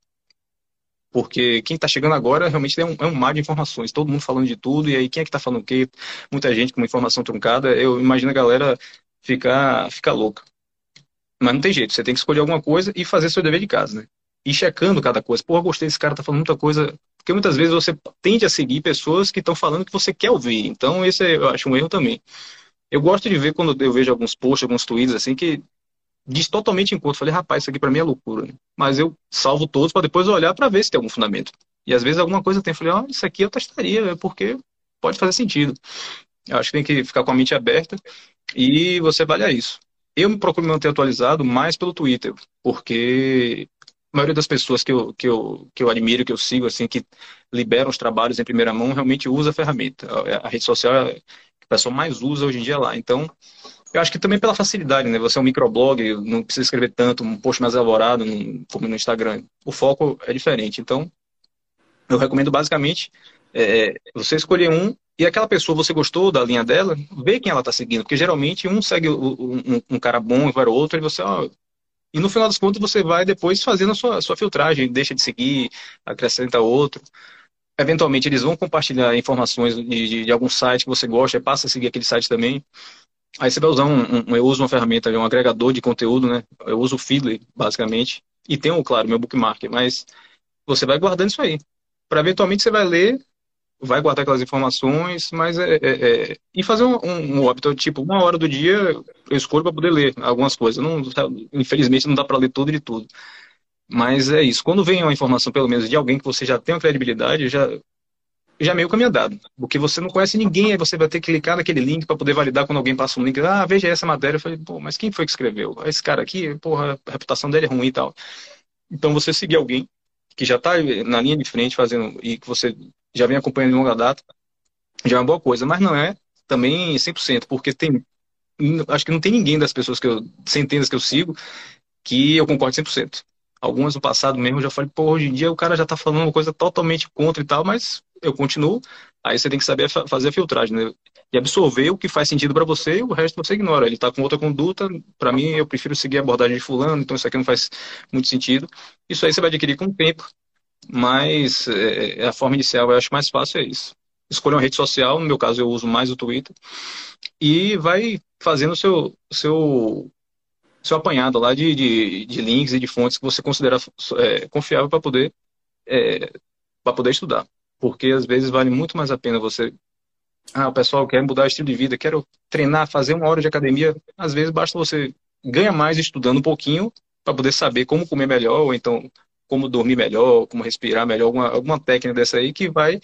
porque quem está chegando agora realmente é um, é um mar de informações, todo mundo falando de tudo, e aí quem é que está falando o quê? Muita gente com informação truncada, eu imagino a galera ficar, ficar louca. Mas não tem jeito, você tem que escolher alguma coisa e fazer seu dever de casa, né? E checando cada coisa. Pô, gostei desse cara, tá falando muita coisa. Porque muitas vezes você tende a seguir pessoas que estão falando que você quer ouvir. Então, esse é, eu acho um erro também. Eu gosto de ver quando eu vejo alguns posts, alguns tweets, assim, que diz totalmente em conta. Falei, rapaz, isso aqui para mim é loucura. Né? Mas eu salvo todos para depois olhar para ver se tem algum fundamento. E às vezes alguma coisa tem. Falei, ó, oh, isso aqui eu testaria, é porque pode fazer sentido. Eu acho que tem que ficar com a mente aberta e você avalia isso. Eu me procuro manter atualizado mais pelo Twitter, porque a maioria das pessoas que eu, que eu, que eu admiro, que eu sigo, assim, que liberam os trabalhos em primeira mão, realmente usa a ferramenta. A rede social é que o pessoal mais usa hoje em dia lá. Então, eu acho que também pela facilidade, né? Você é um microblog, não precisa escrever tanto, um post mais elaborado, como no Instagram. O foco é diferente. Então, eu recomendo basicamente é, você escolher um e aquela pessoa você gostou da linha dela, vê quem ela está seguindo, porque geralmente um segue um, um, cara bom e vai outro, e você, ó, e no final das contas você vai depois fazendo a sua, sua filtragem, deixa de seguir, acrescenta outro. Eventualmente eles vão compartilhar informações de, de, de algum site que você gosta, passa a seguir aquele site também. Aí você vai usar um, um, eu uso uma ferramenta, um agregador de conteúdo, né? Eu uso o Feedly, basicamente, e tenho, claro, meu bookmark, mas você vai guardando isso aí. Para eventualmente você vai ler, vai guardar aquelas informações, mas é, é, é e fazer um, um, um hábito, tipo, uma hora do dia eu escolho para poder ler algumas coisas. Não, infelizmente não dá para ler tudo de tudo. Mas é isso. Quando vem uma informação, pelo menos, de alguém que você já tem uma credibilidade, já já meio caminho andado. Porque você não conhece ninguém, aí você vai ter que clicar naquele link para poder validar quando alguém passa um link. Ah, veja essa matéria. Eu falei, pô, mas quem foi que escreveu? Esse cara aqui, porra, a reputação dele é ruim e tal. Então você seguir alguém que já está na linha de frente fazendo e que você já vem acompanhando de longa data, já é uma boa coisa. Mas não é também 100%, porque tem. Acho que não tem ninguém das pessoas que eu. centenas que eu sigo que eu concordo 100%. Algumas no passado mesmo eu já falei, pô, hoje em dia o cara já está falando uma coisa totalmente contra e tal, mas eu continuo. Aí você tem que saber fazer a filtragem, né? E absorver o que faz sentido para você e o resto você ignora. Ele está com outra conduta, para mim eu prefiro seguir a abordagem de fulano, então isso aqui não faz muito sentido. Isso aí você vai adquirir com o tempo, mas é, a forma inicial eu acho mais fácil é isso. Escolha uma rede social, no meu caso eu uso mais o Twitter, e vai fazendo o seu, seu, seu apanhado lá de, de, de links e de fontes que você considera é, confiável para poder, é, poder estudar. Porque às vezes vale muito mais a pena você. Ah, o pessoal quer mudar o estilo de vida, quero treinar, fazer uma hora de academia. Às vezes basta você ganhar mais estudando um pouquinho para poder saber como comer melhor, ou então como dormir melhor, como respirar melhor, alguma, alguma técnica dessa aí que vai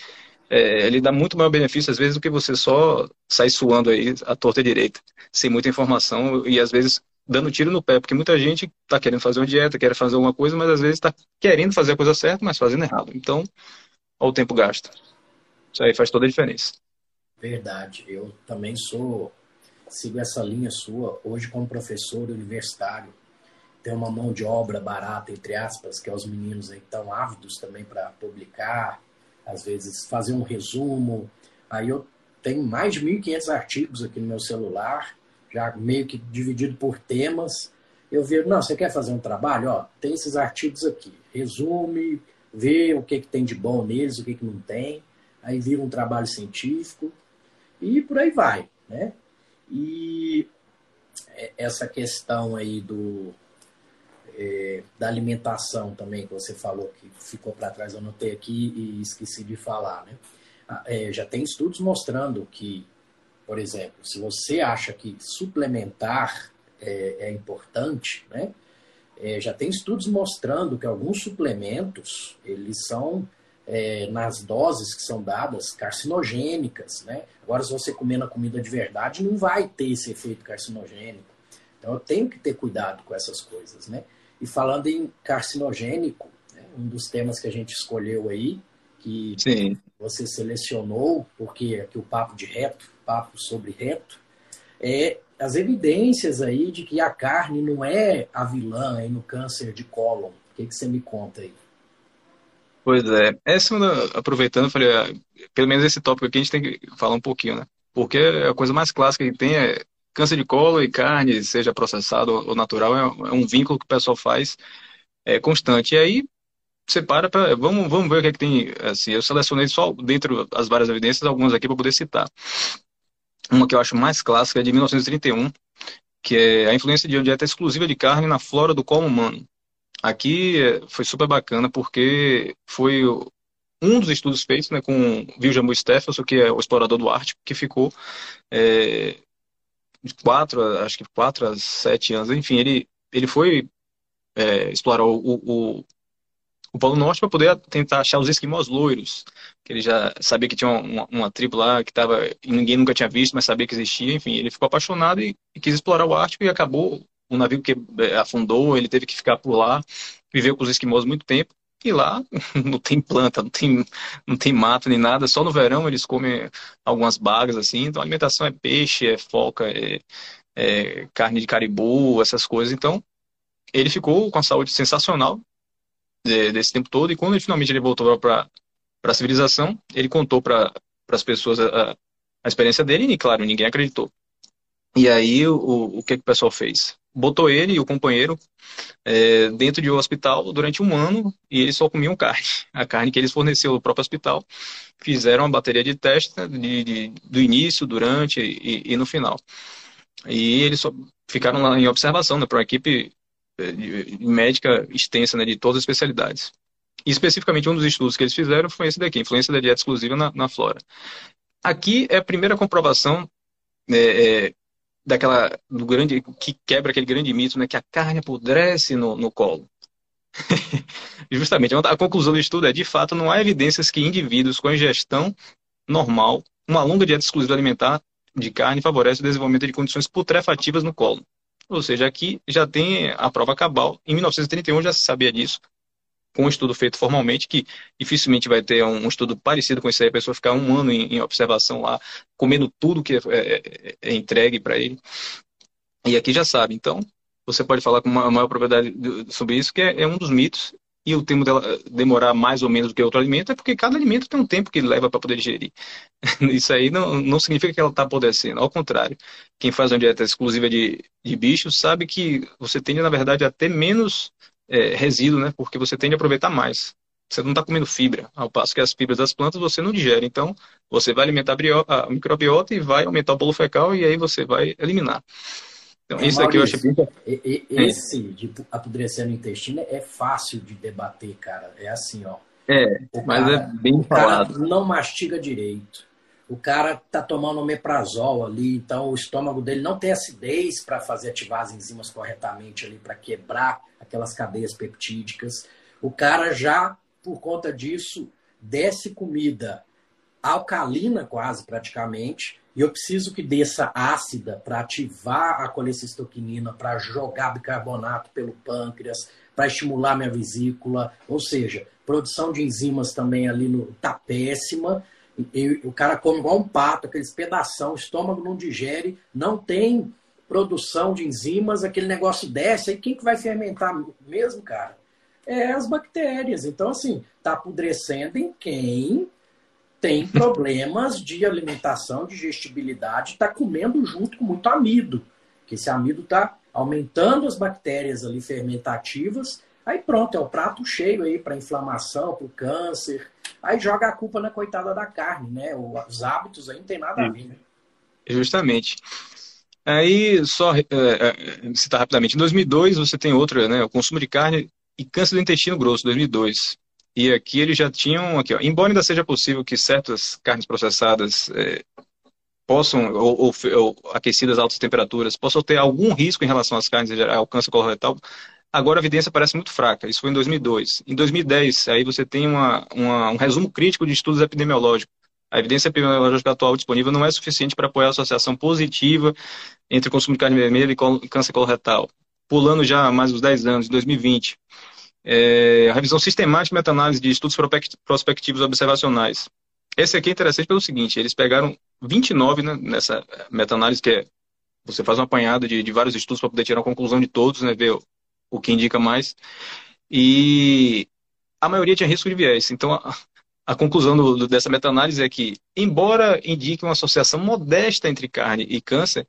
é, lhe dar muito maior benefício, às vezes, do que você só sair suando aí à torta direita, sem muita informação e às vezes dando tiro no pé, porque muita gente está querendo fazer uma dieta, quer fazer alguma coisa, mas às vezes está querendo fazer a coisa certa, mas fazendo errado. Então, olha o tempo gasto. Isso aí faz toda a diferença. Verdade. Eu também sou, sigo essa linha sua, hoje como professor universitário, tem uma mão de obra barata, entre aspas, que é os meninos aí tão ávidos também para publicar, às vezes fazer um resumo. Aí eu tenho mais de 1.500 artigos aqui no meu celular, já meio que dividido por temas. Eu vejo, não, você quer fazer um trabalho? Ó, tem esses artigos aqui. Resume, vê o que, que tem de bom neles, o que, que não tem. Aí vira um trabalho científico e por aí vai, né? E essa questão aí do, é, da alimentação também, que você falou que ficou para trás, eu notei aqui e esqueci de falar. Né? Ah, é, já tem estudos mostrando que, por exemplo, se você acha que suplementar é, é importante, né? É, já tem estudos mostrando que alguns suplementos, eles são, é, nas doses que são dadas, carcinogênicas. Né? Agora, se você comer na comida de verdade, não vai ter esse efeito carcinogênico. Então, eu tenho que ter cuidado com essas coisas, né? E falando em carcinogênico, né, um dos temas que a gente escolheu aí, que Sim. você selecionou, porque aqui o papo de reto, papo sobre reto, é as evidências aí de que a carne não é a vilã aí no câncer de cólon. O que, que você me conta aí? Pois é, essa aproveitando, falei, ah, pelo menos esse tópico aqui a gente tem que falar um pouquinho, né? Porque a coisa mais clássica que tem é câncer de colo e carne, seja processado ou natural, é, é um vínculo que o pessoal faz é, constante. E aí você para para. Vamos, vamos ver o que, é que tem. Assim, eu selecionei só dentro das várias evidências, algumas aqui para poder citar. Uma que eu acho mais clássica é de 1931, que é a influência de uma dieta exclusiva de carne na flora do colo humano. Aqui é, foi super bacana porque foi um dos estudos feitos né, com William Stephenson, que é o explorador do Ártico, que ficou é, quatro, acho que quatro a sete anos, enfim, ele, ele foi é, explorar o, o, o Polo Norte para poder tentar achar os esquimós loiros, que ele já sabia que tinha uma, uma tribo lá que tava, ninguém nunca tinha visto, mas sabia que existia, enfim, ele ficou apaixonado e, e quis explorar o Ártico e acabou, o navio que é, afundou, ele teve que ficar por lá, viveu com os esquimós muito tempo, e lá não tem planta, não tem, não tem mato nem nada, só no verão eles comem algumas bagas assim, então a alimentação é peixe, é foca, é, é carne de caribu, essas coisas. Então ele ficou com a saúde sensacional de, desse tempo todo e quando ele, finalmente ele voltou para a civilização, ele contou para as pessoas a, a experiência dele e, claro, ninguém acreditou. E aí o, o que, que o pessoal fez? Botou ele e o companheiro é, dentro de um hospital durante um ano e eles só comiam carne. A carne que eles forneceram no próprio hospital. Fizeram uma bateria de teste né, de, de, do início, durante e, e, no final. E eles só ficaram lá em observação né, para uma equipe é, médica extensa né, de todas as especialidades. E especificamente um dos estudos que eles fizeram foi esse daqui, influência da dieta exclusiva na, na flora. Aqui é a primeira comprovação é, é, daquela do grande que quebra aquele grande mito, né, que a carne apodrece no, no colo. Justamente, a conclusão do estudo é, de fato, não há evidências que indivíduos com ingestão normal, uma longa dieta exclusiva alimentar de carne favorece o desenvolvimento de condições putrefativas no colo. Ou seja, aqui já tem a prova cabal. Em 1931 já se sabia disso com um estudo feito formalmente, que dificilmente vai ter um, estudo parecido com isso aí, a pessoa ficar um ano em, em observação lá, comendo tudo que é, é, é, é entregue para ele. E aqui já sabe. Então, você pode falar com uma maior propriedade sobre isso, que é, é um dos mitos. E o tempo dela demorar mais ou menos do que outro alimento é porque cada alimento tem um tempo que leva para poder digerir. Isso aí não, não significa que ela está apodrecendo. Ao contrário, quem faz uma dieta exclusiva de, de bichos sabe que você tende, na verdade, a ter menos é, resíduo, né? Porque você tende a aproveitar mais. você não está comendo fibra, ao passo que as fibras das plantas você não digere. Então, você vai alimentar a microbiota e vai aumentar o bolo fecal e aí você vai eliminar. Então, é, isso Maurício, aqui eu acho Esse de apodrecer no intestino é fácil de debater, cara. É assim, ó. É, mas é bem falado. não mastiga direito. O cara tá tomando omeprazol ali, então o estômago dele não tem acidez para fazer ativar as enzimas corretamente ali, para quebrar aquelas cadeias peptídicas. O cara já, por conta disso, desce comida alcalina quase praticamente, e eu preciso que desça ácida para ativar a colecistoquinina, para jogar bicarbonato pelo pâncreas, para estimular minha vesícula, ou seja, produção de enzimas também ali no tá péssima. E, o cara come igual um pato, aqueles pedação, o estômago não digere, não tem produção de enzimas, aquele negócio desce, aí quem que vai fermentar mesmo, cara? É as bactérias. Então, assim, tá apodrecendo em quem tem problemas de alimentação, digestibilidade, está comendo junto com muito amido, que esse amido está aumentando as bactérias ali fermentativas, aí pronto, é o prato cheio aí para inflamação, para o câncer, aí joga a culpa na coitada da carne, né? Os hábitos aí não tem nada a ver, né? Justamente. Aí, só é, é, citar rapidamente, em 2002 você tem outra, né? O consumo de carne e câncer do intestino grosso, 2002. E aqui eles já tinham, aqui, ó, embora ainda seja possível que certas carnes processadas é, possam, ou, ou, ou, aquecidas a altas temperaturas, possam ter algum risco em relação às carnes ao câncer coloretal, agora a evidência parece muito fraca. Isso foi em 2002. Em 2010, aí você tem uma, uma, um resumo crítico de estudos epidemiológicos. A evidência epidemiológica atual disponível não é suficiente para apoiar a associação positiva entre consumo de carne vermelha e câncer coloretal. Pulando já mais uns 10 anos, em 2020, é, a revisão sistemática de meta-análise de estudos prospectivos observacionais. Esse aqui é interessante pelo seguinte, eles pegaram 29 né, nessa meta-análise, que é você faz um apanhado de, de vários estudos para poder tirar a conclusão de todos, né, ver o, que indica mais. E a maioria tinha risco de viés. Então, a, a conclusão do, do, dessa meta-análise é que, embora indique uma associação modesta entre carne e câncer,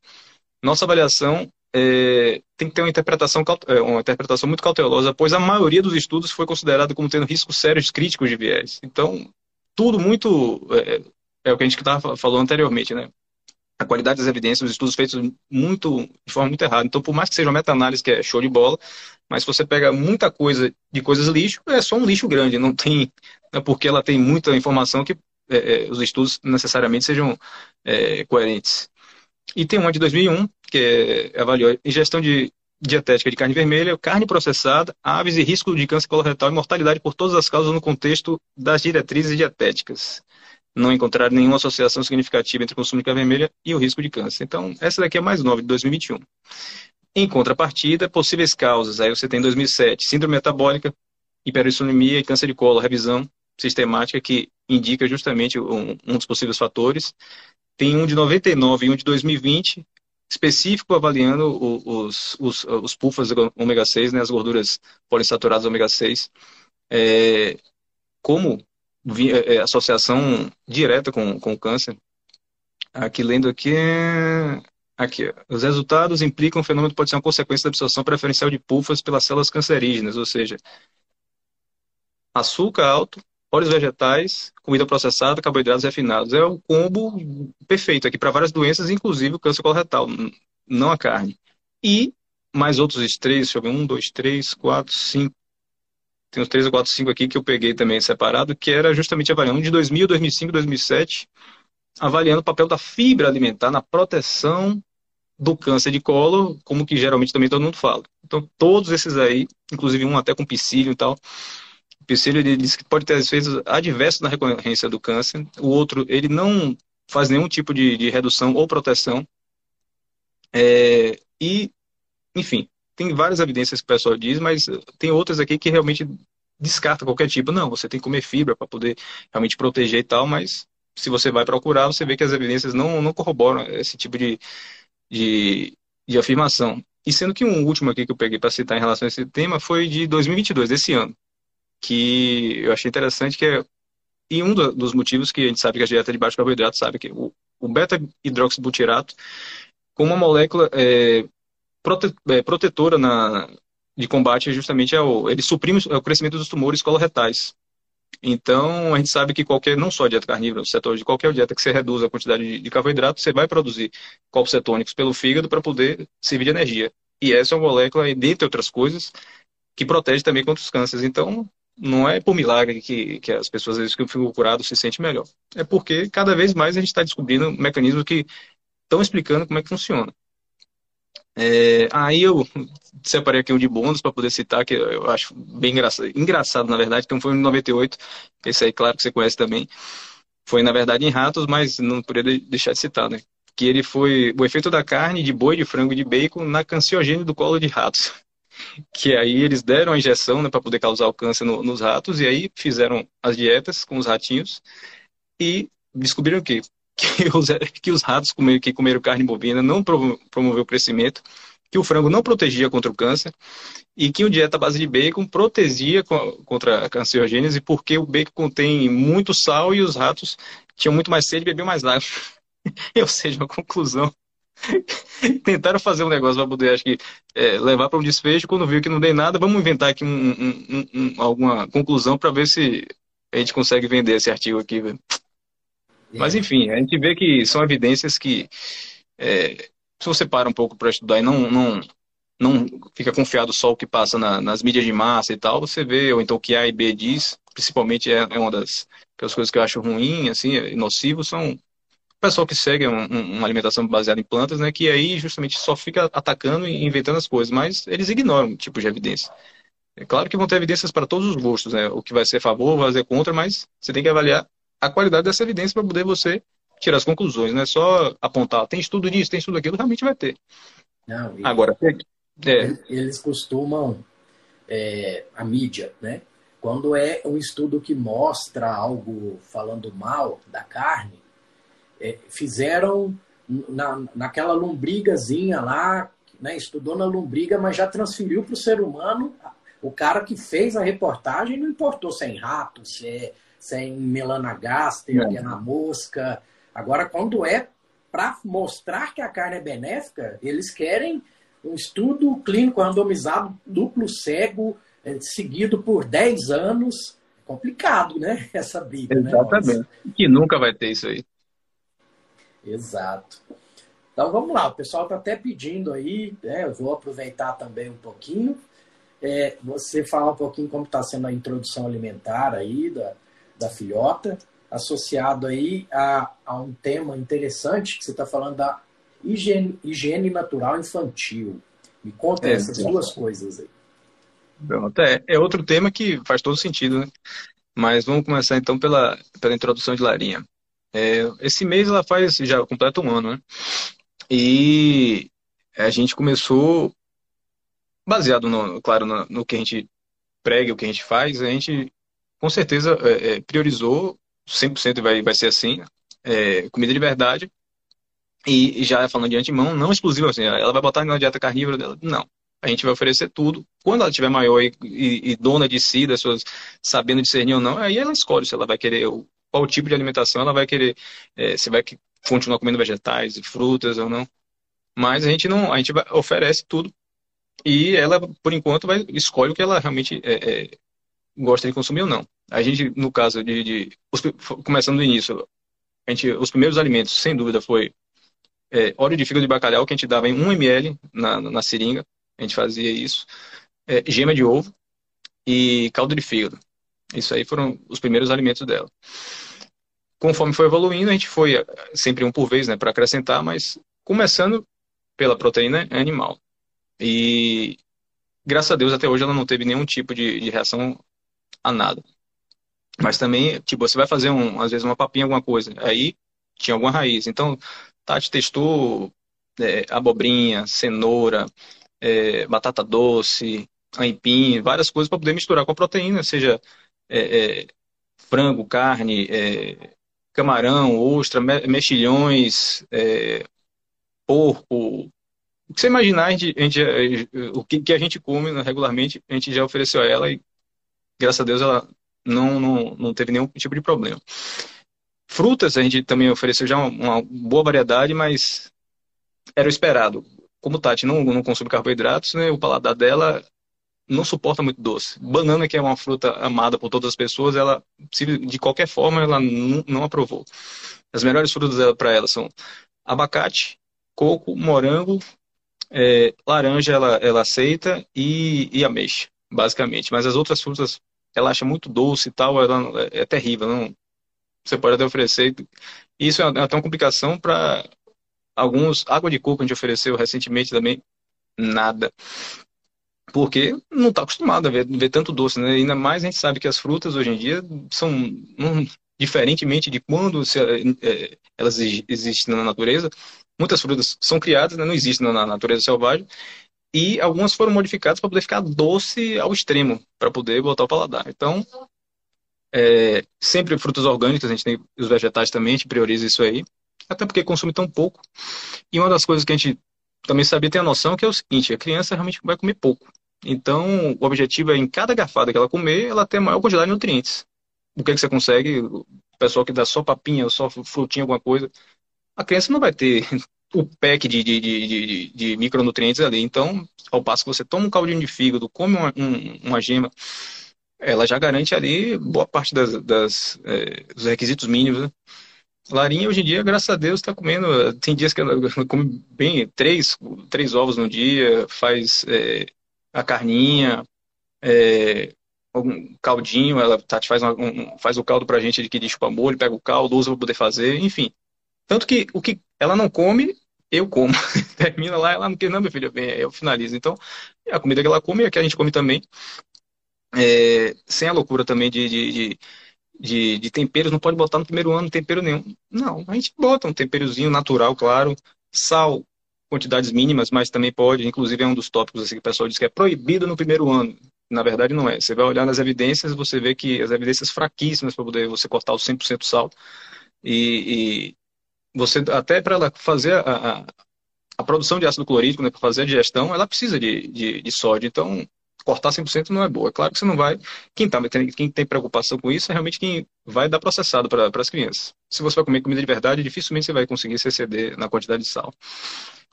nossa avaliação é, tem que ter uma interpretação, é, uma interpretação muito cautelosa, pois a maioria dos estudos foi considerado como tendo riscos sérios críticos de viés. Então, tudo muito é, é o que a gente estava falando anteriormente, né? A qualidade das evidências, os estudos feitos muito de forma muito errada. Então, por mais que seja uma meta-análise que é show de bola, mas se você pega muita coisa de coisas lixo, é só um lixo grande. Não tem, é porque ela tem muita informação que é, é os estudos necessariamente sejam é, coerentes. E tem uma de 2001, que avaliou ingestão de dietética de carne vermelha, carne processada, aves e risco de câncer coloretal e mortalidade por todas as causas no contexto das diretrizes dietéticas. Não encontraram nenhuma associação significativa entre o consumo de carne vermelha e o risco de câncer. Então, essa daqui é mais nova, de 2021. Em contrapartida, possíveis causas. Aí você tem 2007, síndrome metabólica, hiperinsulinemia e câncer de colo, revisão sistemática que indica justamente um, um dos possíveis fatores. Tem um de 99 e um de 2020, específico avaliando os, os, os PUFAs ômega 6, né, as gorduras poliinsaturadas ômega 6, é, como é, é, associação direta com, com o câncer. Aqui, lendo aqui, aqui, os resultados implicam um fenômeno pode ser uma consequência da absorção preferencial de PUFAs pelas células cancerígenas, ou seja, açúcar alto, óleos vegetais, comida processada, carboidratos refinados. É o combo perfeito aqui para várias doenças, inclusive o câncer coloretal, não a carne. E mais outros três, deixa eu ver, um, dois, três, quatro, cinco. Tem uns três ou quatro, cinco aqui que eu peguei também separado, que era justamente avaliando de 2000, 2005, 2007, avaliando o papel da fibra alimentar na proteção do câncer de colo, como que geralmente também todo mundo fala. Então, todos esses aí, inclusive um até com psyllium e tal, o psyllium ele diz que pode ter efeitos adversos na recorrência do câncer. O outro, ele não faz nenhum tipo de, de redução ou proteção. É, e, enfim, tem várias evidências que o pessoal diz, mas tem outras aqui que realmente descarta qualquer tipo. Não, você tem que comer fibra para poder realmente proteger e tal, mas se você vai procurar, você vê que as evidências não, não corroboram esse tipo de, de, de afirmação. E sendo que um último aqui que eu peguei para citar em relação a esse tema foi de 2022, desse ano que eu achei interessante, que é e um do, dos motivos que a gente sabe que a dieta de baixo carboidrato sabe que o, o beta-hidroxibutirato, com uma molécula é, prote, é, protetora na, de combate, justamente é o, ele suprime o crescimento dos tumores coloretais. Então, a gente sabe que qualquer, não só dieta carnívora, cetose, qualquer dieta que você reduza a quantidade de, de carboidrato, você vai produzir corpos cetônicos pelo fígado para poder servir de energia. E essa é uma molécula, dentre outras coisas, que protege também contra os cânceres. Então, não é por milagre que, que as pessoas, às vezes, que ficam curadas se sentem melhor. É porque cada vez mais a gente está descobrindo mecanismos que estão explicando como é que funciona. É, aí eu separei aqui um de bônus para poder citar, que eu acho bem engraçado, engraçado na verdade, que foi em 98, esse aí, claro que você conhece também. Foi, na verdade, em ratos, mas não poderia deixar de citar, né? Que ele foi o efeito da carne de boi, de frango e de bacon na canciogênese do colo de ratos. Que aí eles deram a injeção né, para poder causar o câncer no, nos ratos, e aí fizeram as dietas com os ratinhos e descobriram que que os, que os ratos comer, que comeram carne bovina não promoveu o crescimento, que o frango não protegia contra o câncer e que o dieta à base de bacon protegia contra a cancerogênese porque o bacon contém muito sal e os ratos tinham muito mais sede e bebiam mais água. Ou seja, a conclusão. Tentaram fazer um negócio para poder, acho que, é, levar para um desfecho. Quando viu que não deu nada, vamos inventar aqui um, um, um, alguma conclusão para ver se a gente consegue vender esse artigo aqui. Mas, enfim, a gente vê que são evidências que, é, se você para um pouco para estudar e não, não, não fica confiado só o que passa na, nas mídias de massa e tal, você vê, ou então o que A e B diz, principalmente é, é uma das, das coisas que eu acho ruim, assim, é nocivo, são o pessoal que segue um, um, uma alimentação baseada em plantas, né, que aí justamente só fica atacando e inventando as coisas, mas eles ignoram tipo de evidência. É claro que vão ter evidências para todos os gostos, né? O que vai ser a favor, vai ser contra, mas você tem que avaliar a qualidade dessa evidência para poder você tirar as conclusões, não é só apontar, tem estudo disso, tem estudo daquilo, realmente vai ter. Não, e, Agora, é. eles costumam, é, a mídia, né? Quando é um estudo que mostra algo falando mal da carne, é, fizeram na, naquela lombrigazinha lá, né, estudou na lombriga, mas já transferiu para o ser humano. O cara que fez a reportagem não importou se é em rato, se é sem melanagaster, é. na mosca. Agora, quando é para mostrar que a carne é benéfica, eles querem um estudo clínico randomizado duplo cego, é, seguido por 10 anos. É complicado, né? Essa briga. Né, Exatamente. Né? Que nunca vai ter isso aí. Exato. Então vamos lá, o pessoal está até pedindo aí, né? eu vou aproveitar também um pouquinho. É, você falar um pouquinho como está sendo a introdução alimentar aí da, da filhota, associado aí a, a um tema interessante que você está falando da higiene, higiene natural infantil. Me conta é, essas duas coisas aí. Pronto, é, é outro tema que faz todo sentido, né? Mas vamos começar então pela, pela introdução de Larinha. É, esse mês ela faz, já completa um ano, né? E a gente começou, baseado, no, claro, no, no que a gente prega, o que a gente faz, a gente com certeza é, é priorizou 100% vai, vai ser assim, é, comida de verdade. E, já falando de antemão, não exclusivo assim, ela vai botar na dieta carnívora dela? Não. A gente vai oferecer tudo. Quando ela estiver maior e, e, e, dona de si, das suas, sabendo discernir ou não, aí ela escolhe se ela vai querer qual tipo de alimentação ela vai querer, é, se vai continuar comendo vegetais e frutas ou não. Mas a gente não, a gente oferece tudo e ela, por enquanto, vai escolhe o que ela realmente é, é, gosta de consumir ou não. A gente, no caso de, de os, começando do início, a gente, os primeiros alimentos, sem dúvida, foi é, óleo de fígado de bacalhau, que a gente dava em 1 ml na, na seringa, a gente fazia isso, é, gema de ovo e caldo de fígado. Isso aí foram os primeiros alimentos dela. Conforme foi evoluindo, a gente foi é, sempre um por vez, né, para acrescentar, mas começando pela proteína animal. E graças a Deus até hoje ela não teve nenhum tipo de, de reação a nada. Mas também, tipo, você vai fazer, um, às vezes, uma papinha, alguma coisa, aí tinha alguma raiz. Então, Tati testou é, abobrinha, cenoura, é, batata doce, aipim, várias coisas para poder misturar com a proteína, seja é, é frango, carne, é, camarão, ostra, mexilhões, é, porco, o que você imaginar, a gente, a gente, o que, a gente come regularmente, a gente já ofereceu a ela e graças a Deus ela não, não, não teve nenhum tipo de problema. Frutas a gente também ofereceu já uma, uma boa variedade, mas era o esperado. Como Tati não, não consome carboidratos, né, o paladar dela não suporta muito doce. Banana, que é uma fruta amada por todas as pessoas, ela, de qualquer forma, ela não, não aprovou. As melhores frutas para ela são abacate, coco, morango, é, laranja ela, ela aceita e, e ameixa, basicamente. Mas as outras frutas ela acha muito doce e tal, ela é, é terrível. Não, você pode até oferecer. Isso é até uma complicação para alguns. Água de coco a gente ofereceu recentemente também, nada. Porque não está acostumado a ver, ver, tanto doce, né? Ainda mais a gente sabe que as frutas hoje em dia são, um, diferentemente de quando se, é, elas existem na natureza, muitas frutas são criadas, né? não existem na natureza selvagem, e algumas foram modificadas para poder ficar doce ao extremo, para poder botar o paladar. Então, é, sempre frutas orgânicas, a gente tem os vegetais também, a gente prioriza isso aí, até porque consome tão pouco. E uma das coisas que a gente também sabia ter a noção que é o seguinte, a criança realmente vai comer pouco. Então, o objetivo é em cada garfada que ela comer, ela ter a maior quantidade de nutrientes. O que, é que você consegue? O pessoal que dá só papinha, só frutinha, alguma coisa, a criança não vai ter o pack de, de, de, de, de micronutrientes ali. Então, ao passo que você toma um caldinho de fígado, come uma, um, uma gema, ela já garante ali boa parte das, das é, dos requisitos mínimos. Né? Larinha, hoje em dia, graças a Deus, está comendo. Tem dias que ela come bem, três, três ovos no dia, faz é, a carninha, é, um caldinho, ela tá, faz, uma, um, faz o caldo pra gente de que diz para molho, pega o caldo, usa para poder fazer, enfim. Tanto que o que ela não come, eu como. Termina lá, ela não quer, não, meu filho, bem, eu finalizo. Então, a comida que ela come é que a gente come também. É, sem a loucura também de, de, de, de, temperos, não pode botar no primeiro ano tempero nenhum. Não, a gente bota um temperozinho natural, claro. Sal, quantidades mínimas, mas também pode. Inclusive, é um dos tópicos assim, que o pessoal diz que é proibido no primeiro ano. Na verdade, não é. Você vai olhar nas evidências, você vê que as evidências fraquíssimas para poder você cortar o 100% sal. E, e, você até para ela fazer a, a, a, produção de ácido clorídrico, né, para fazer a digestão, ela precisa de, de, de sódio. Então, cortar 100% não é boa. É claro que você não vai. Quem, tá, quem tem preocupação com isso é realmente quem vai dar processado para as crianças. Se você vai comer comida de verdade, dificilmente você vai conseguir se exceder na quantidade de sal.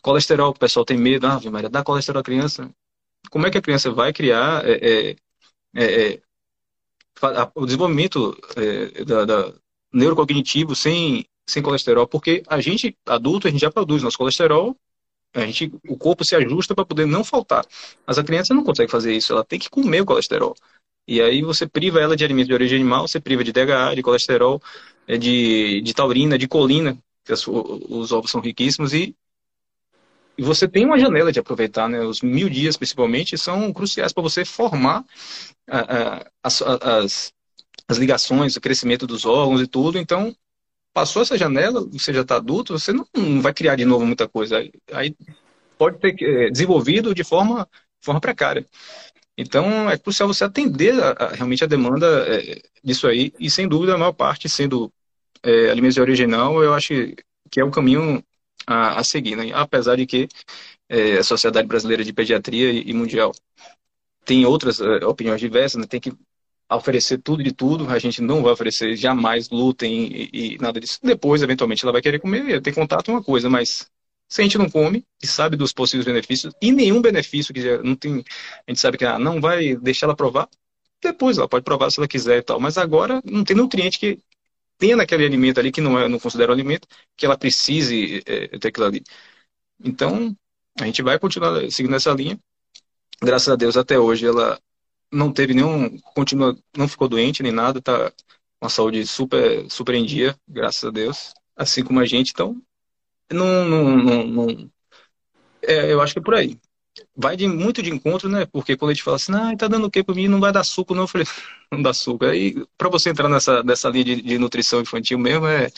Colesterol, o pessoal tem medo, ah, Maria, dá colesterol à criança. Como é que a criança vai criar é, é, é, é o desenvolvimento é, da, da neurocognitivo sem sem colesterol, porque a gente, adulto, a gente já produz nosso colesterol, a gente, o corpo se ajusta para poder não faltar. Mas a criança não consegue fazer isso, ela tem que comer o colesterol. E aí você priva ela de alimentos de origem animal, você priva de DHA, de colesterol, é, de, de taurina, de colina, que as, os ovos são riquíssimos, e, e você tem uma janela de aproveitar, né? Os mil dias, principalmente, são cruciais para você formar a, a, as, as, as ligações, o crescimento dos órgãos e tudo. Então, passou essa janela, você já está adulto, você não, não, vai criar de novo muita coisa. Aí pode ter é, desenvolvido de forma, forma precária. Então, é crucial você atender a, a, realmente a demanda é, disso aí, e sem dúvida, a maior parte sendo é, alimentos original, eu acho que é o caminho a, a seguir, né? apesar de que é, a Sociedade Brasileira de Pediatria e, e Mundial tem outras opiniões diversas, né? tem que a oferecer tudo de tudo, a gente não vai oferecer jamais glúten e, e nada disso. Depois, eventualmente, ela vai querer comer, ter contato é uma coisa, mas se a gente não come e sabe dos possíveis benefícios, e nenhum benefício que não tem, a gente sabe que ah, não vai deixar ela provar, depois ela pode provar se ela quiser e tal, mas agora não tem nutriente que tenha naquele alimento ali que não é, não considera alimento, que ela precise é, ter aquilo ali. Então, a gente vai continuar seguindo essa linha. Graças a Deus, até hoje, ela não teve nenhum, continua, não ficou doente nem nada, tá com a saúde super, super em dia, graças a Deus, assim como a gente, então, não, não, não, não é, eu acho que é por aí. Vai de, muito de encontro, né? Porque quando a gente fala assim, ah, tá dando o quê para mim? Não vai dar suco, não. Eu falei, não dá suco. Aí, para você entrar nessa, nessa linha de, de nutrição infantil mesmo, é,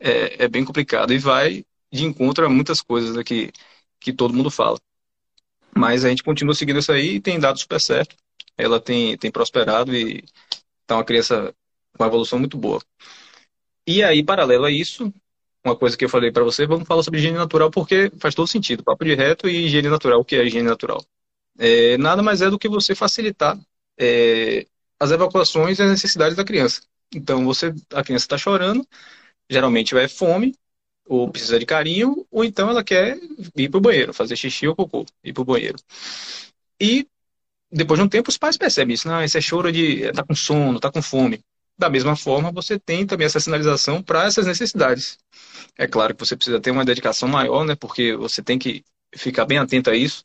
é, é, bem complicado. E vai de encontro a muitas coisas né, que, que todo mundo fala. Mas a gente continua seguindo isso aí e tem dado super certo ela tem, tem prosperado e está uma criança com uma evolução muito boa. E aí, paralelo a isso, uma coisa que eu falei para você, vamos falar sobre higiene natural porque faz todo sentido. Papo de reto e higiene natural. O que é higiene natural? É, nada mais é do que você facilitar é, as evacuações e as necessidades da criança. Então, você, a criança está chorando, geralmente vai fome, ou precisa de carinho, ou então ela quer ir para o banheiro, fazer xixi ou cocô, ir para o banheiro. E depois de um tempo, os pais percebem isso. Não, esse é choro de. tá com sono, tá com fome. Da mesma forma, você tem também essa sinalização para essas necessidades. É claro que você precisa ter uma dedicação maior, né? Porque você tem que ficar bem atento a isso.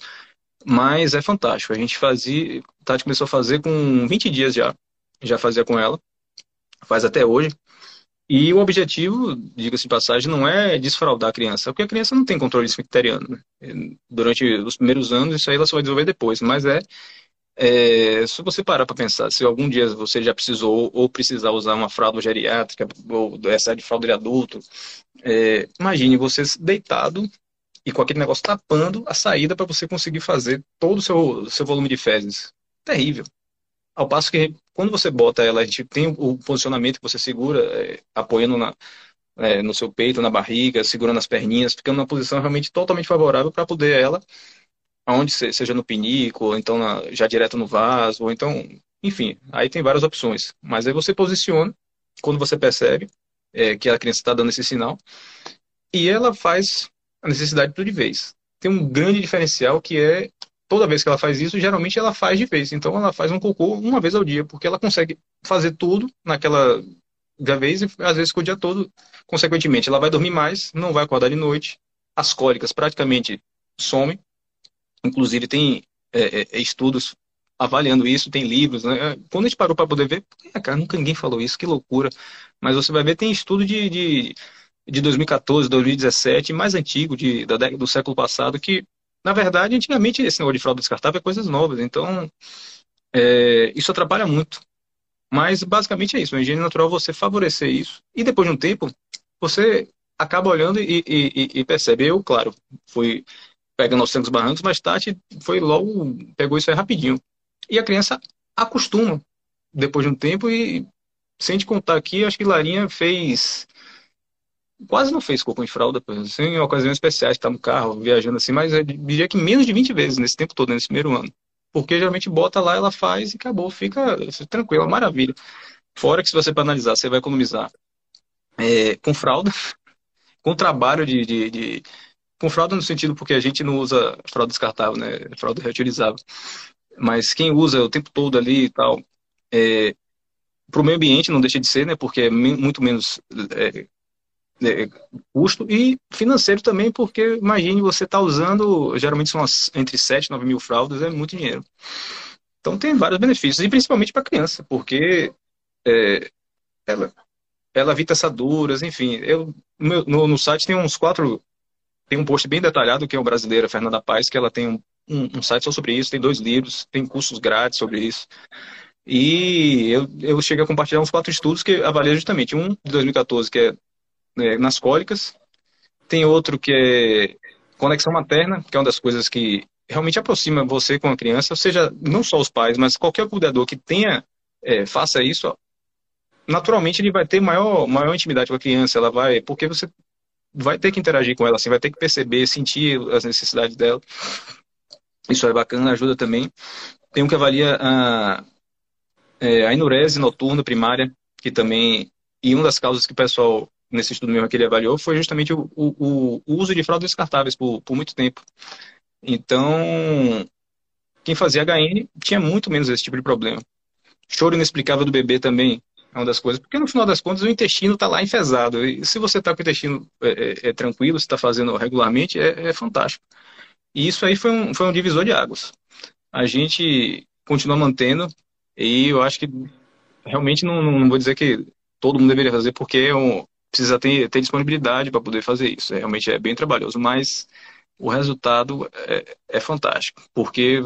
Mas é fantástico. A gente fazia. Tati começou a fazer com 20 dias já. Já fazia com ela. Faz até hoje. E o objetivo, diga-se de passagem, não é desfraudar a criança, porque a criança não tem controle esficteriano. Né? Durante os primeiros anos, isso aí ela só vai desenvolver depois, mas é, é se você parar para pensar, se algum dia você já precisou ou precisar usar uma fralda geriátrica, ou essa de fralda de adulto, é, imagine você deitado e com aquele negócio tapando a saída para você conseguir fazer todo o seu, seu volume de fezes. Terrível. Ao passo que quando você bota ela, a gente tem o posicionamento que você segura, é, apoiando na, é, no seu peito, na barriga, segurando as perninhas, ficando numa posição realmente totalmente favorável para poder ela, aonde seja no pinico, ou então na, já direto no vaso, ou então, enfim, aí tem várias opções. Mas aí você posiciona, quando você percebe é, que a criança está dando esse sinal, e ela faz a necessidade tudo de vez. Tem um grande diferencial que é toda vez que ela faz isso, geralmente ela faz de vez. Então ela faz um cocô uma vez ao dia, porque ela consegue fazer tudo naquela da vez e às vezes com o dia todo. Consequentemente, ela vai dormir mais, não vai acordar de noite. As cólicas praticamente somem. Inclusive tem é, é, estudos avaliando isso, tem livros. Né? Quando a gente parou para poder ver, é, cara, nunca ninguém falou isso, que loucura. Mas você vai ver, tem estudo de, de, de 2014, 2017, mais antigo, de, da, do século passado, que na verdade, antigamente esse negócio de fralda descartável é coisas novas, então é, isso atrapalha muito. Mas basicamente é isso, a higiene natural você favorecer isso e depois de um tempo você acaba olhando e, e, e percebe. Eu, claro, fui pegando aos tempos barrancos, mas Tati foi logo, pegou isso aí rapidinho. E a criança acostuma depois de um tempo e, sem te contar aqui, acho que Larinha fez quase não fez cocô em fralda, assim, ocasiões especiais, tá no carro, viajando assim, mas eu diria que menos de 20 vezes nesse tempo todo, nesse primeiro ano. Porque geralmente bota lá, ela faz e acabou, fica tranquila, maravilha. Fora que se você para analisar, você vai economizar é, com fralda, com trabalho de, de, de, Com fralda no sentido porque a gente não usa fralda descartável, né? Fralda reutilizável. Mas quem usa o tempo todo ali e tal, é, para o meio ambiente não deixa de ser, né? Porque é muito menos é, é, custo e financeiro também, porque imagine você está usando, geralmente são entre 7 e 9 mil fraldas, é muito dinheiro. Então tem vários benefícios, e principalmente para criança, porque é, ela, ela evita assaduras, enfim. Eu, no, no site tem uns quatro, tem um post bem detalhado, que é o brasileira Fernanda Paz, que ela tem um, um, um site só sobre isso, tem dois livros, tem cursos grátis sobre isso. E eu, eu cheguei a compartilhar uns quatro estudos que avaliam justamente. Um de 2014, que é é, nas cólicas. Tem outro que é conexão materna, que é uma das coisas que realmente aproxima você com a criança, ou seja, não só os pais, mas qualquer cuidador que tenha, é, faça isso, naturalmente ele vai ter maior, maior intimidade com a criança, ela vai, porque você vai ter que interagir com ela, assim, vai ter que perceber, sentir as necessidades dela. Isso é bacana, ajuda também. Tem um que avalia a, é, a enurese noturna primária, que também, e uma das causas que o pessoal nesse estudo mesmo que ele avaliou, foi justamente o, o, o uso de fraldas descartáveis por, por muito tempo. Então, quem fazia HN tinha muito menos esse tipo de problema. Choro inexplicável do bebê também é uma das coisas, porque no final das contas o intestino está lá enfesado. E se você está com o intestino é, é, é tranquilo, se está fazendo regularmente, é, é, fantástico. E isso aí foi um, foi um divisor de águas. A gente continua mantendo, e eu acho que realmente não, não vou dizer que todo mundo deveria fazer, porque é um, precisa ter, ter disponibilidade para poder fazer isso. É, realmente é bem trabalhoso, mas o resultado é, é fantástico, porque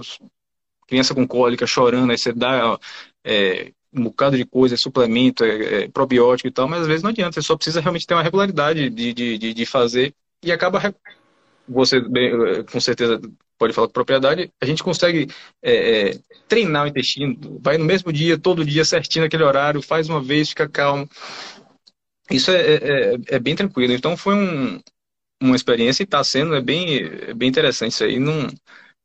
criança com cólica chorando, aí você dá é, um bocado de coisa, suplemento, é, é, probiótico e tal, mas às vezes não adianta, você só precisa realmente ter uma regularidade de, de, de, de fazer e acaba. Você, com certeza, pode falar com propriedade, a gente consegue é, é, treinar o intestino, vai no mesmo dia, todo dia, certinho naquele horário, faz uma vez, fica calmo. Isso é, é, é, é bem tranquilo. Então foi um, uma experiência e está sendo é bem, é bem interessante isso aí. Não,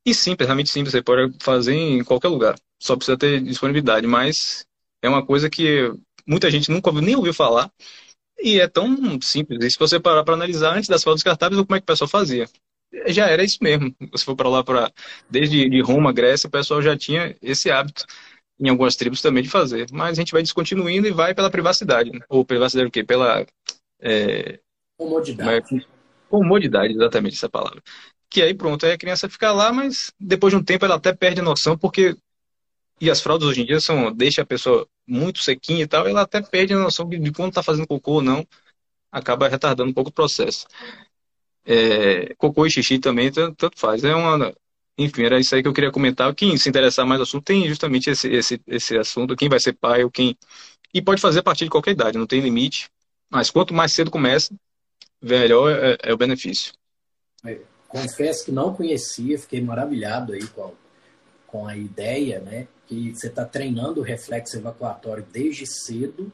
e simples, realmente simples, você pode fazer em qualquer lugar. Só precisa ter disponibilidade, mas é uma coisa que muita gente nunca nem ouviu falar. E é tão simples. E se você parar para analisar antes das fotos descartáveis, como é que o pessoal fazia? já era isso mesmo. Se for para lá, para desde de Roma, Grécia, o pessoal já tinha esse hábito em algumas tribos também de fazer. Mas a gente vai descontinuindo e vai pela privacidade. Né? Ou privacidade o quê? Pela... É... Comodidade. É? Comodidade, exatamente essa palavra. Que aí pronto, aí a criança fica lá, mas depois de um tempo ela até perde a noção, porque e as fraldas hoje em dia são deixa a pessoa muito sequinha e tal, ela até perde a noção de quando está fazendo cocô ou não, acaba retardando um pouco o processo. É, cocô e xixi também tanto, faz. É uma, enfim, era isso aí que eu queria comentar. Quem se interessar mais no assunto tem justamente esse, esse, esse assunto, quem vai ser pai ou quem. E pode fazer a partir de qualquer idade, não tem limite. Mas quanto mais cedo começa, melhor é, é o benefício. É, confesso que não conhecia, fiquei maravilhado aí com a, com a ideia, né? Que você está treinando o reflexo evacuatório desde cedo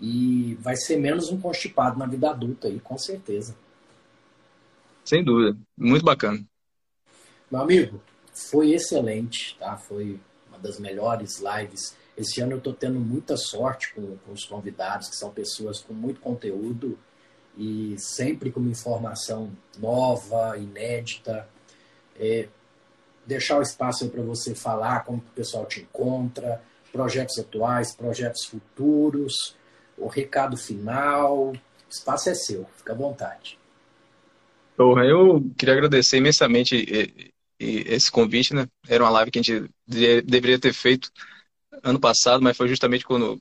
e vai ser menos um constipado na vida adulta aí, com certeza. Sem dúvida. Muito bacana. Meu amigo, foi excelente, tá? Foi uma das melhores lives. Esse ano eu estou tendo muita sorte com, com os convidados, que são pessoas com muito conteúdo e sempre com uma informação nova, inédita. É, deixar o espaço para você falar como o pessoal te encontra, projetos atuais, projetos futuros, o recado final. O espaço é seu, fica à vontade. Eu queria agradecer imensamente esse convite, né? Era uma live que a gente deveria ter feito ano passado, mas foi justamente quando,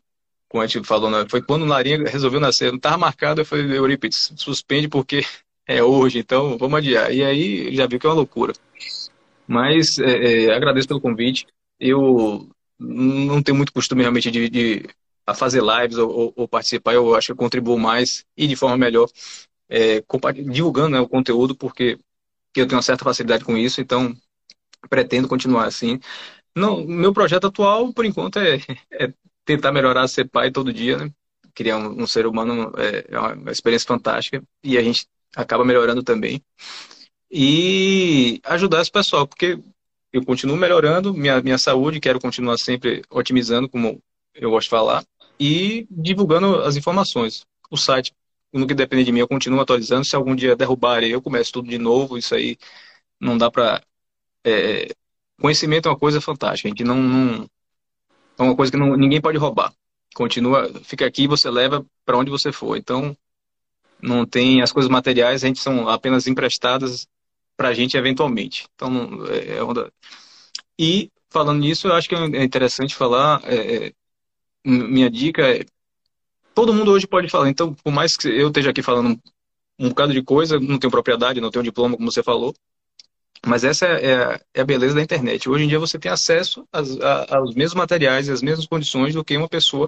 quando a gente falou, né? foi quando o Larinha resolveu nascer. Não estava marcado, eu falei, Eurípides, suspende porque é hoje, então vamos adiar. E aí já viu que é uma loucura. Mas é, é, agradeço pelo convite. Eu não tenho muito costume realmente de, de a fazer lives ou, ou, participar, eu acho que eu contribuo mais e de forma melhor é, divulgando né, o conteúdo, porque eu tenho uma certa facilidade com isso, então pretendo continuar assim. Não, meu projeto atual, por enquanto, é, é tentar melhorar ser pai todo dia, né? Criar um, um ser humano é, é uma experiência fantástica e a gente acaba melhorando também. E ajudar esse pessoal, porque eu continuo melhorando minha, minha saúde, quero continuar sempre otimizando, como eu gosto de falar, e divulgando as informações. O site no que depende de mim, eu continuo atualizando. Se algum dia derrubarem, eu começo tudo de novo. Isso aí não dá para. É, conhecimento é uma coisa fantástica. Gente não, não é uma coisa que não, ninguém pode roubar. Continua, fica aqui você leva para onde você for. Então, não tem as coisas materiais, a gente são apenas emprestadas para a gente eventualmente. Então, é, é onda... E falando nisso, eu acho que é interessante falar. É, é minha dica é todo mundo hoje pode falar. Então, por mais que eu esteja aqui falando um, bocado de coisa, não tenho propriedade, não tenho diploma, como você falou, mas essa é, é, é, a beleza da internet. Hoje em dia você tem acesso às, a, aos mesmos materiais e às mesmas condições do que uma pessoa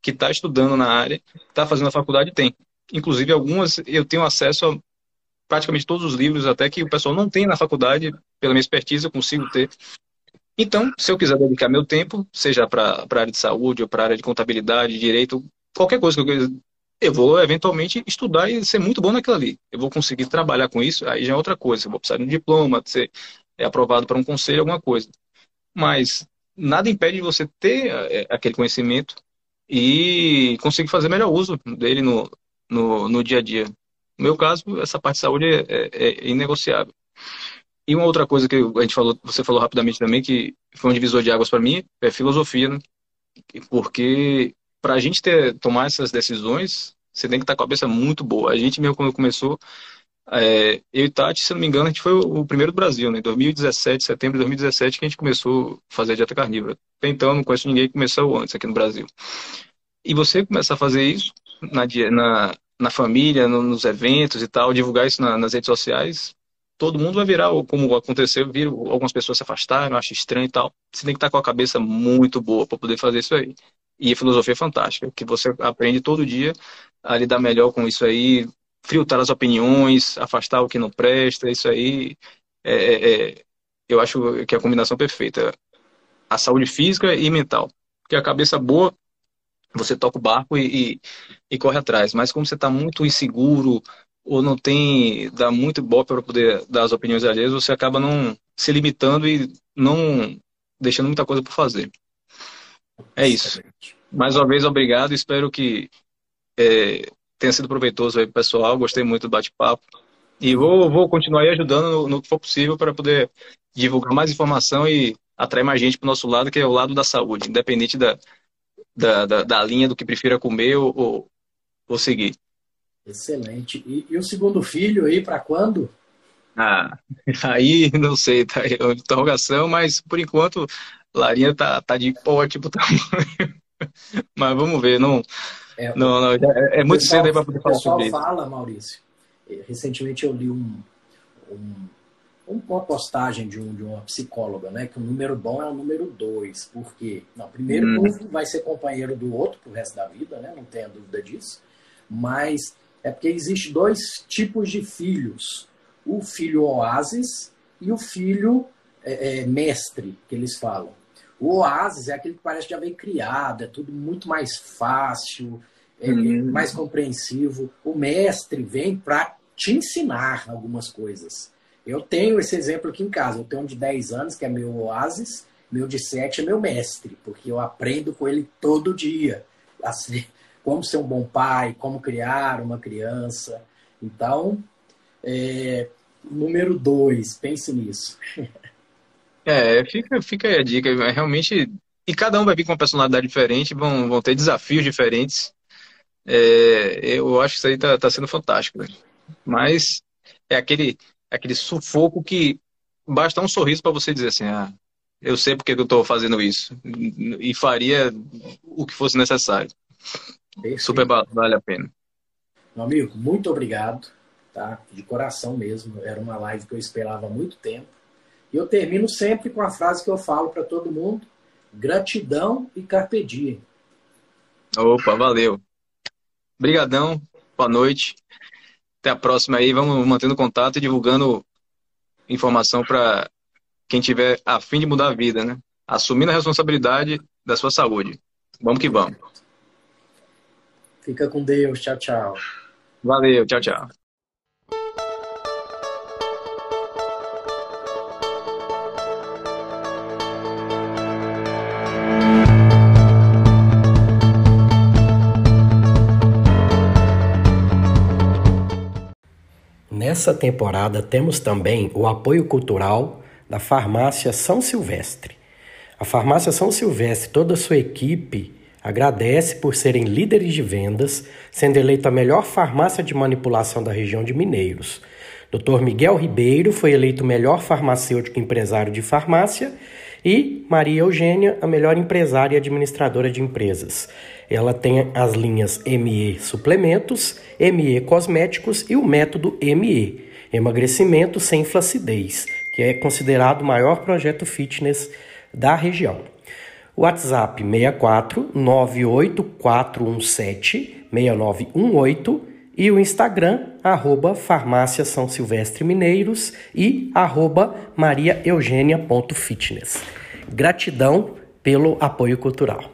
que está estudando na área, está fazendo a faculdade tem. Inclusive, algumas eu tenho acesso a praticamente todos os livros, até que o pessoal não tem na faculdade, pela minha expertise, eu consigo ter. Então, se eu quiser dedicar meu tempo, seja para a área de saúde ou para a área de contabilidade, direito, qualquer coisa que eu eu vou eventualmente estudar e ser muito bom naquilo ali. Eu vou conseguir trabalhar com isso, aí já é outra coisa. Eu vou precisar de um diploma, de ser aprovado para um conselho, alguma coisa. Mas nada impede de você ter é, aquele conhecimento e conseguir fazer melhor uso dele no, no, no dia a dia. No meu caso, essa parte de saúde é, é, é inegociável. E uma outra coisa que a gente falou, você falou rapidamente também, que foi um divisor de águas para mim, é filosofia, né? Porque para a gente ter, tomar essas decisões, você tem que estar com a cabeça muito boa. A gente mesmo, quando começou, é, eu e Tati, se não me engano, a gente foi o primeiro do Brasil, né? Em 2017, setembro de 2017, que a gente começou a fazer a dieta carnívora. Até então, não conheço ninguém que começou antes aqui no Brasil. E você começar a fazer isso na, na, na família, no, nos eventos e tal, divulgar isso na, nas redes sociais, todo mundo vai virar, como aconteceu, viram, algumas pessoas se afastaram, acham estranho e tal. Você tem que estar com a cabeça muito boa para poder fazer isso aí. E a filosofia é fantástica, que você aprende todo dia a lidar melhor com isso aí, filtrar as opiniões, afastar o que não presta, isso aí é, é, é eu acho que é a combinação perfeita. A saúde física e mental. Porque a cabeça boa, você toca o barco e, e, e corre atrás. Mas como você está muito inseguro ou não tem, dá muito boa para poder dar as opiniões alheias, você acaba não se limitando e não deixando muita coisa por fazer. É isso. Mais uma vez, obrigado. Espero que é, tenha sido proveitoso aí, pessoal. Gostei muito do bate-papo. E vou, vou continuar aí ajudando no, no que for possível para poder divulgar mais informação e atrair mais gente para o nosso lado, que é o lado da saúde, independente da, da, da, da linha do que prefira comer ou, ou, ou seguir. Excelente. E, e, o segundo filho aí, para quando? Ah, aí não sei, tá aí, é uma interrogação, mas por enquanto Larinha tá, tá de ótimo tamanho. mas vamos ver, não. É, não, não é, é muito pessoal, cedo aí para poder falar sobre isso. fala, Maurício. Recentemente eu li um, um, uma postagem de, um, de uma psicóloga, né? Que o número bom é o número dois. Por quê? Não, primeiro, hum. um vai ser companheiro do outro pro resto da vida, né? Não tenha dúvida disso. Mas é porque existe dois tipos de filhos: o filho oásis e o filho é, é, mestre, que eles falam. O oásis é aquele que parece que já veio criado, é tudo muito mais fácil, é, hum. mais compreensivo. O mestre vem para te ensinar algumas coisas. Eu tenho esse exemplo aqui em casa. Eu tenho um de 10 anos, que é meu oásis, meu de 7 é meu mestre, porque eu aprendo com ele todo dia. Assim, como ser um bom pai, como criar uma criança. Então, é, número dois, pense nisso. É, fica, fica aí a dica. É realmente. E cada um vai vir com uma personalidade diferente, vão, vão ter desafios diferentes. É, eu acho que isso aí tá, tá sendo fantástico. Mas é aquele, aquele sufoco que basta um sorriso para você dizer assim: ah, eu sei porque eu estou fazendo isso. E faria o que fosse necessário. Perfeito. Super vale a pena. Meu amigo, muito obrigado, tá? De coração mesmo. Era uma live que eu esperava há muito tempo. E eu termino sempre com a frase que eu falo para todo mundo: gratidão e carpe diem. Opa, valeu. Obrigadão. Boa noite. Até a próxima aí. Vamos mantendo contato e divulgando informação para quem tiver a fim de mudar a vida, né? Assumindo a responsabilidade da sua saúde. Vamos que vamos. Fica com Deus. Tchau, tchau. Valeu. Tchau, tchau. Nessa temporada temos também o apoio cultural da Farmácia São Silvestre. A Farmácia São Silvestre, toda a sua equipe Agradece por serem líderes de vendas, sendo eleita a melhor farmácia de manipulação da região de Mineiros. Dr. Miguel Ribeiro foi eleito melhor farmacêutico empresário de farmácia e Maria Eugênia, a melhor empresária e administradora de empresas. Ela tem as linhas ME Suplementos, ME Cosméticos e o método ME, Emagrecimento sem Flacidez, que é considerado o maior projeto fitness da região. WhatsApp 64 98417 6918 e o Instagram, arroba Farmácia São Silvestre Mineiros e arroba mariaeugênia.fitness. Gratidão pelo apoio cultural.